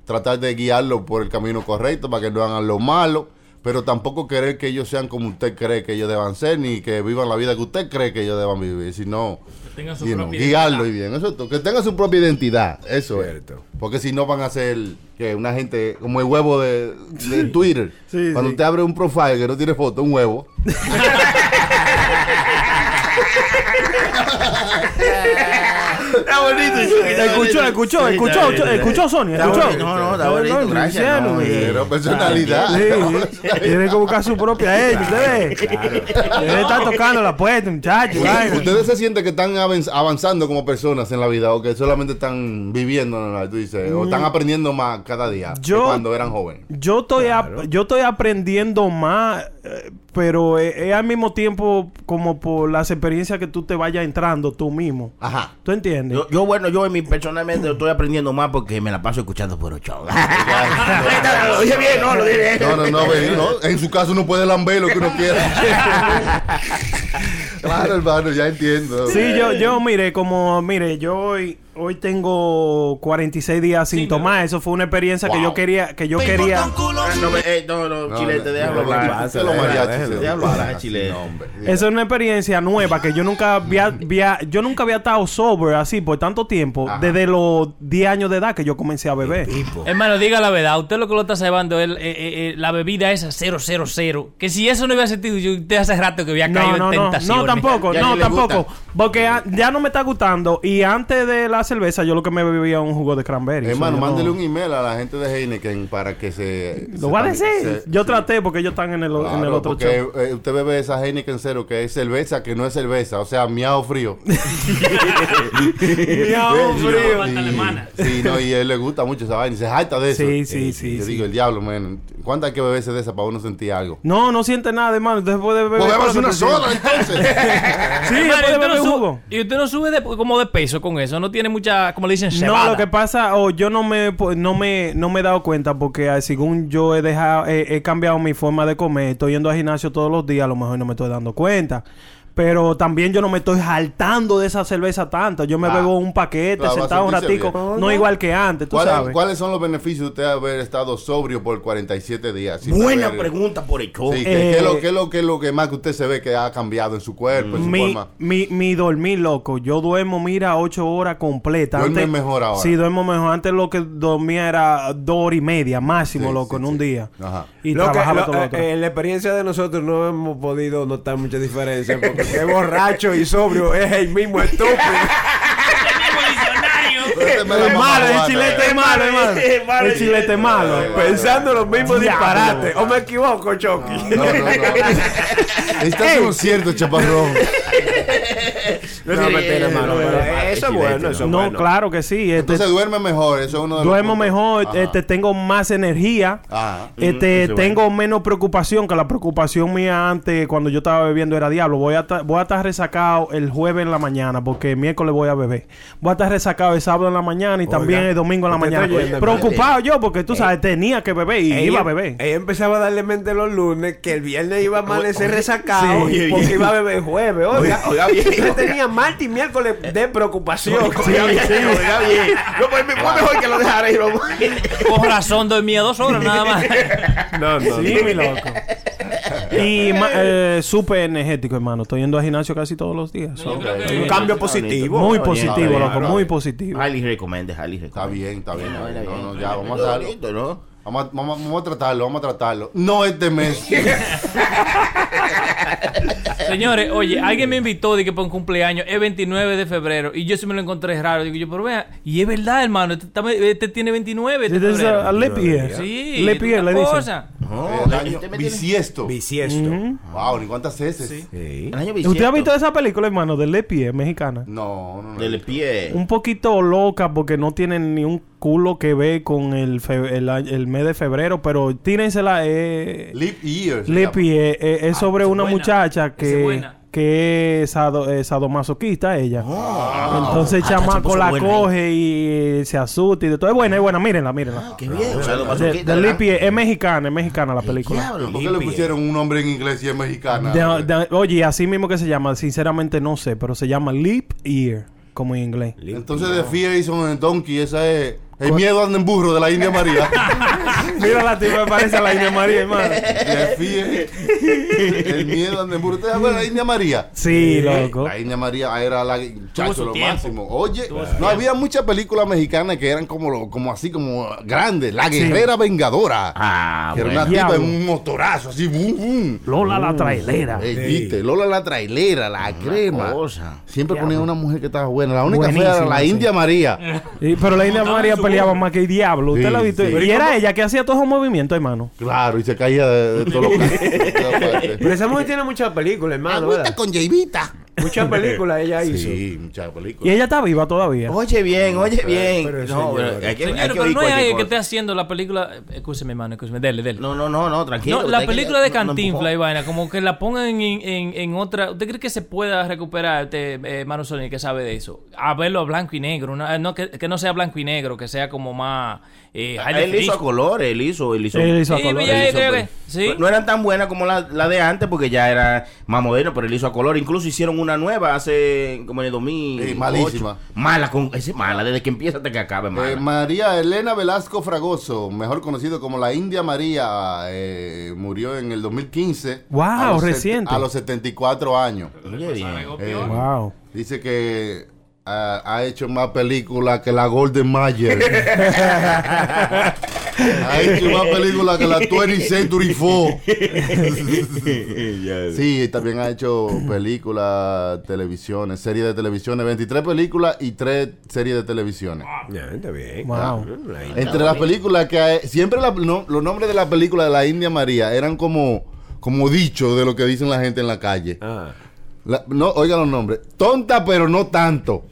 tratar de guiarlo por el camino correcto para que no hagan lo malo, pero tampoco querer que ellos sean como usted cree que ellos deban ser, ni que vivan la vida que usted cree que ellos deban vivir, sino tengan su propia guiarlo y bien, eso es todo, que tengan su propia identidad, eso Cierto. es. Porque si no van a ser que una gente como el huevo de, de Twitter. Sí, Cuando sí. usted abre un profile que no tiene foto, un huevo. Está bonito. Escuchó, escuchó, escuchó, escuchó, escuchó, Sonia, Está escuchó. bonito, no, está bonito, No, gracias, no. Pero personalidad. Sí, tiene que buscar su propia ella, ustedes. Debe estar tocando la puerta, muchachos. ¿Ustedes se sienten que están avanz- avanzando como personas en la vida o que solamente están viviendo, ¿no? tú dices, o están aprendiendo más cada día que Mm. Yo- cuando eran jóvenes? Yo estoy, yo estoy aprendiendo más, eh, pero es, es al mismo tiempo como por las experiencias que tú te vayas entrando tú mismo. Ajá. ¿Tú entiendes? Yo, yo, bueno, yo en mi personalmente estoy aprendiendo más porque me la paso escuchando por ocho. Lo dije bien, no, lo dije bien. No, no, no, no, en su caso uno puede lamber lo que uno quiera. claro, hermano, ya entiendo. Sí, yo, yo, mire, como, mire, yo hoy, hoy tengo 46 días sin tomar. Eso fue una experiencia que yo quería, que yo quería. No, me- eh, no, no, No, chilete, no, déjalo hablar. hombre. Esa es una experiencia nueva que yo nunca había, había- yo nunca había estado sober así por tanto tiempo, Ajá. desde los 10 años de edad que yo comencé a beber. Hermano, diga la verdad. Usted lo que lo está cebando es eh, eh, eh, la bebida esa 000. Que si eso no hubiera sentido, yo usted hace rato que había caído No, no, en no, tentación. no, tampoco, no, tampoco. Porque ya no me está gustando. Y antes de la cerveza, yo lo que me bebía un jugo de cranberry. Hermano, yo mándele no- un email a la gente de Heineken para que se... Lo se voy a decir. se- yo sí. traté porque ellos están en el, en el Claro, otro porque show. eh, usted bebe esa Heineken cero que es cerveza que no es cerveza, o sea, miau frío. Miau frío. Alemana. Sí, no, y a él le gusta mucho esa vaina y se jacta de eso. Sí, sí, sí, Yo sí. digo, el diablo, man, ¿cuánto hay que beberse de esa para uno sentir algo? No, no siente nada, hermano. Usted puede beber. Pues una soda, entonces. Sí, Hermano, puede y, usted beber no sube, y usted no sube de- como de peso con eso. No tiene mucha, como le dicen, No, lo que pasa, o yo no me, po- no me, no me he dado cuenta porque ah, según yo he dejado, he, he cambiado mi forma de comer, estoy yendo al gimnasio todos los días, a lo mejor no me estoy dando cuenta. Pero también yo no me estoy saltando de esa cerveza tanto. Yo me Claro. bebo un paquete, Claro, sentado un ratico. bien. No igual que antes, tú ¿Cuáles, sabes. cuáles son los beneficios de usted haber estado sobrio por 47 días? sin Buena pregunta por el. Sí, ¿qué, qué es lo, Eh, qué es lo, qué es lo que más que usted se ve que ha cambiado en su cuerpo, en su Mi, forma? mi, mi dormir, loco. Yo duermo, mira, ocho horas completas. Duerme mejor ahora. Sí, duermo mejor. Antes lo que dormía era dos horas y media máximo, Sí, loco, sí, en un día. Ajá. Y Lo que- trabajaba lo- todo lo eh, en la experiencia de nosotros no hemos podido notar mucha diferencia que borracho y sobrio es el mismo estúpido. La Es malo, el chilete es malo, hermano. El chilete es malo. Pensando los mismos disparates. ¿O me equivoco, Chucky? No, no, no. Estás en lo cierto, chaparrón. No, no, mentira, hermano. pero Eso es bueno, eso es No, bueno. claro que sí. Este, Entonces duerme mejor, eso es uno de los duermo mejor, este, tengo más energía. Ajá. Este, tengo menos preocupación, que la preocupación mía antes, cuando yo estaba bebiendo, era diablo. Voy a, voy a estar resacado el jueves en la mañana, porque el miércoles voy a beber. Voy a estar resacado el sábado en la mañana y también el domingo en la mañana. oyendo, Preocupado yo, porque tú sabes, tenía que beber y Ella- iba a beber. Ella empezaba a darle mente los lunes que el viernes iba a amanecer resacado Sí. porque iba a beber jueves. Oiga, Oiga, oiga bien. Yo tenía martes y miércoles de preocupación. Oiga bien, oiga bien. No, pues fue mejor que lo dejara ir. vamos. Con razón dormía dos horas nada más. No, no. Sí, mi loco. Y ma- eh, súper energético, hermano. Estoy yendo al gimnasio casi todos los días. So, Un cambio positivo. muy Está positivo, loco. Muy positivo. Highly recommended, highly Está recommended. bien, está bien. No, no, bien. ya, vamos a darlo. ¿no? Vamos a, vamos, a- vamos a tratarlo, vamos a tratarlo. No este mes. Señores, oye, alguien me invitó de que para un cumpleaños es 29 de febrero y yo sí me lo encontré raro. Digo yo, pero vea, y es verdad, hermano, este, este tiene 29 de This is febrero. a, a year. Sí, Leap year, le cosa. El año este bisiesto. Bisiesto. Wow, ni cuántas veces. Sí. El año ¿Usted ha visto esa película, hermano, de leap year mexicana? No, no, no. Del pie. Un poquito loca porque no tienen ni un culo que ver con el, fe- el, el mes de febrero, pero tírensela. Eh, Leap year. leap year, eh, es sobre esa una buena. muchacha que, que es sado- eh, sadomasoquista ella. Entonces el Ah, se chamaco la buena coge y se asusta y de todo. Es buena, es buena, mírenla, mírenla. Qué bien. O sea, lo más De, de Year, es mexicana, es mexicana la película. Diablo. ¿Por qué le pusieron un nombre en inglés y es mexicana? De- de- oye, así mismo que se llama, sinceramente no sé, pero se llama Leap Year, como en inglés. Entonces de Fear on a Donkey, esa es el miedo anda en burro de la India María. Mira la tipa, parece a la India María, hermano. de Fear, el miedo anda en burro. ¿Ustedes saben la India María? Sí, loco. La India María era la chacho, lo tiempo. máximo. Oye, no había muchas películas mexicanas que eran como, lo- como así, como grandes. La guerrera vengadora. Ah, que era una tipa en un motorazo, así, boom, boom. Lola la trailera. Viste, Lola la trailera, la crema. cosa. Siempre ponía una mujer que estaba buena. La única fea era la sí. India María. Y- pero la India María peleaba más que el diablo. ¿Usted Sí, la ha visto? sí. Y era ella que hacía todos esos movimientos, hermano. Claro, y se caía de, de todos los. Pero esa mujer tiene muchas películas, hermano. ¿verdad? con Jayvita. Muchas películas ella hizo. Sí, muchas Y películas. ella está viva todavía. Oye bien, oye bien. pero, no, hay que, Señores, hay que pero oír no es cualquier alguien que esté haciendo la película. eh, Escúcheme, hermano, escúcheme. Dele, dele. No, no, no, no, tranquilo. No, la que- película de no- no y vaina, como que la pongan en, en, en otra. ¿Usted cree que se pueda recuperar, este, eh, Manu Sony, que sabe de eso? A verlo a blanco y negro. una- no, que, que no sea blanco y negro, que sea como más. Eh, high Él hizo a color, él hizo, él hizo. Él hizo a color. Él hizo, sí. No eran tan buenas como la, la de antes porque ya era más moderno, pero él hizo a color. Incluso hicieron una nueva hace como en el 2000. Sí, malísima. Mala, con, ese mala, desde que empieza hasta que acabe, mala. Eh, María Elena Velasco Fragoso, mejor conocido como la India María, eh, murió en el 2015. Wow, a reciente. A los 74 años. Oye, bien. Eh, Wow. Dice que ha hecho más películas que la Golden Mayer. ha hecho más películas que la 20th Century Fox. sí, también ha hecho películas, televisiones, series de televisiones, 23 películas y 3 series de televisiones. Ya, está bien. Wow. Entre las películas que hay, siempre la- no, los nombres de la película de la India María eran como, como dicho de lo que dicen la gente en la calle. Ah. La- no, oigan los nombres. Tonta pero no tanto.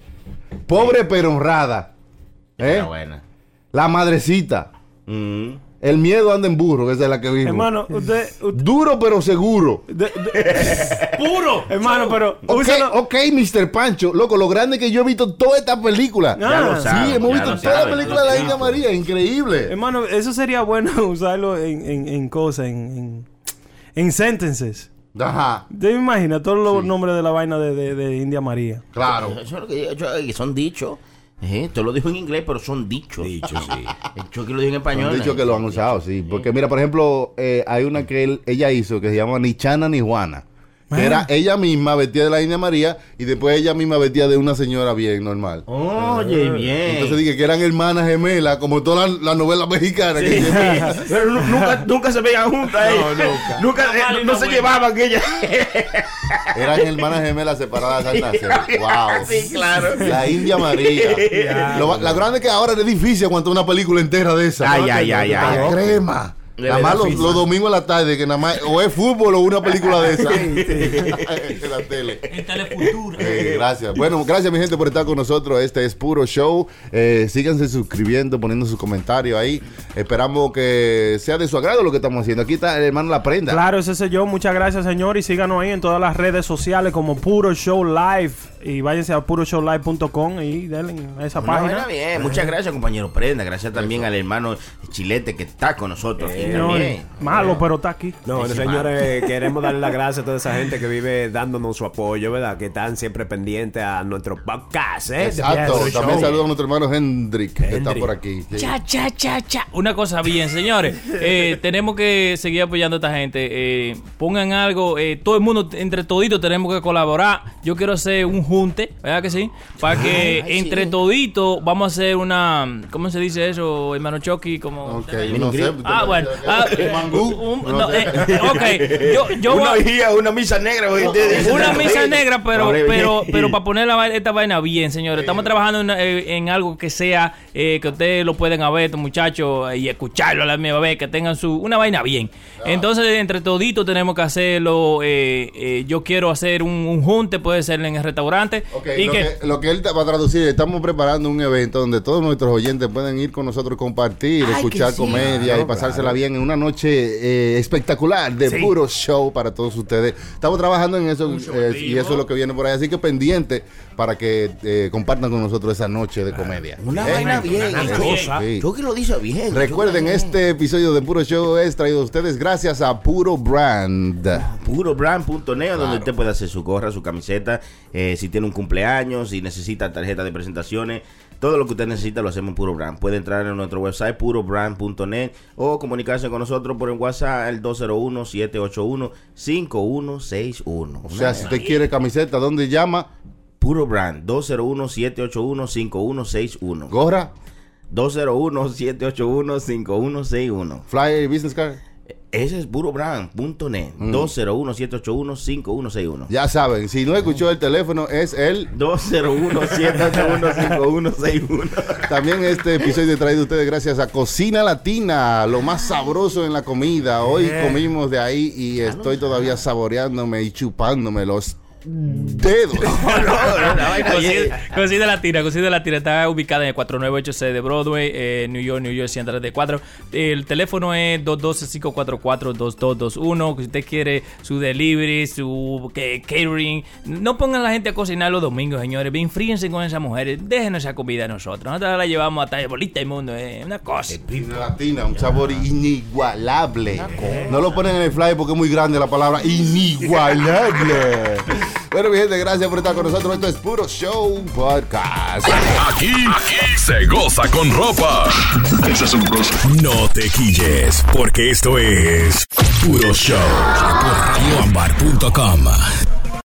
Pobre pero honrada. ¿Eh? Buena. La madrecita. Mm. El miedo anda en burro, que esa es la que vimos. Hermano, usted. usted- Duro pero seguro. de- de- ¡Puro! Hermano, pero. Ok, ok, Mr. Pancho. Loco, lo grande es que yo he visto toda esta película. Ya lo saben, sí, hemos ya visto lo toda la saben, película de la India. María. Increíble. Hermano, eso sería bueno usarlo en, en, en cosas, en, en, en sentences. Ajá, ¿Te imaginas todos los nombres de la vaina de, de- de India María? claro. Eso es lo que yo, que son dichos. Eh, te lo dijo en inglés, pero son dichos. Dicho, sí. El Chucky lo dijo en español. Han dicho que lo han usado, sí. Porque mira, por ejemplo, eh, hay una que él- ella hizo que se llama Ni Chana ni Juana. Que era ella misma vestida de la India María y después ella misma vestida de una señora bien normal. Oye, bien. Entonces dije que eran hermanas gemelas, como todas las las novelas mexicanas. que siempre- Pero nu- nunca, nunca se veían juntas. eh. nunca. eh, no, no se llevaban que ellas. eran hermanas gemelas separadas al nacer. Wow. Sí, claro. La India María. Lo, la grande es que ahora es difícil aguantar una película entera de esa. Ay, ay, ay, ay, La ay. crema. Nada más los, los domingos en la tarde, que nada más o es fútbol o una película de esa. en la tele. En Telefutura. Eh, gracias. Bueno, gracias mi gente por estar con nosotros. Este es Puro Show. Eh, síganse suscribiendo, poniendo sus comentarios ahí. Esperamos que sea de su agrado lo que estamos haciendo. Aquí está el hermano La Prenda. Claro, ese soy yo. Muchas gracias, señor. Y síganos ahí en todas las redes sociales como Puro Show Live. Y váyanse a puroshowlive.com y denle a esa página. bien. Muchas gracias, compañero Prenda. Gracias también al hermano Chilete que está con nosotros. aquí Señor, malo, pero está aquí. No, señores, queremos darle las gracias a toda esa gente que vive dándonos su apoyo, ¿verdad? Que están siempre pendientes a nuestro podcast, ¿eh? Exacto. También saludo a nuestro hermano Hendrik, que está por aquí. Sí. Cha, cha, cha, cha. Una cosa bien, señores. eh, tenemos que seguir apoyando a esta gente. eh, pongan algo. eh, todo el mundo, entre toditos, tenemos que colaborar. Yo quiero hacer un junte, ¿verdad que sí? Para que entre toditos vamos a hacer una. ¿Cómo se dice eso, hermano Chucky? Como. Ok, no sé. Ah, bueno. Ah, Mangú. un- No eh, ok, yo, yo Una voy- orgía, una misa negra. una misa negra, pero pero pero para poner la esta vaina bien, señores. Estamos trabajando en, eh, en algo que sea eh, que ustedes lo pueden ver, estos muchachos, y escucharlo a la misma vez, que tengan su una vaina bien. Entonces, entre toditos tenemos que hacerlo. eh, eh, yo quiero hacer un, un junte, puede ser en el restaurante. Ok, y lo, que, que, lo que él va a traducir, estamos preparando un evento donde todos nuestros oyentes pueden ir con nosotros, compartir, escuchar comedia y pasársela bien en una noche eh, espectacular de Sí. puro show para todos ustedes. Estamos trabajando en eso eh, y eso es lo que viene por ahí. Así que pendiente para que eh, compartan con nosotros esa noche de comedia. Una vaina bien. cosa. bien. Chucky lo dice bien. Recuerden, bien. este episodio de Puro Show es traído a ustedes gracias a Puro Brand. purobrand.net donde usted puede hacer su gorra, su camiseta, si tiene un cumpleaños, si necesita tarjeta de presentaciones, todo lo que usted necesita lo hacemos en Puro Brand. Puede entrar en nuestro website purobrand.net o comunicarse con nosotros por el WhatsApp el 201-781-5161. O sea, si usted quiere camiseta, ¿dónde llama? Puro Brand 201-781-5161. Gorra, 201-781-5161. flyer, business card. Ese es purobrand.net 201-781-5161. Ya saben, si no escuchó el teléfono, es el 201-781-5161. También este episodio es traído a ustedes gracias a Cocina Latina, lo más sabroso en la comida. Hoy comimos de ahí y estoy todavía saboreándome y chupándome los dedos. Cocina, Cocina Latina, Cocina Latina está ubicada en el 4986 de Broadway, eh, New York, New York 134. El teléfono es 212-544-2221. Si usted quiere su delivery, su que- catering, no pongan a la gente a cocinar los domingos, señores. Bien fríense con esas mujeres. Déjenos esa comida a nosotros. Nosotros la llevamos hasta el bolita del mundo. Es una cosa. Cocina Latina, un sabor inigualable. No lo ponen en el flyer porque es muy grande la palabra inigualable. Bueno, mi gente, gracias por estar con nosotros. Esto es Puro Show Podcast. Aquí, aquí se goza con ropa. No te quilles, porque esto es Puro Show por radioambar.com.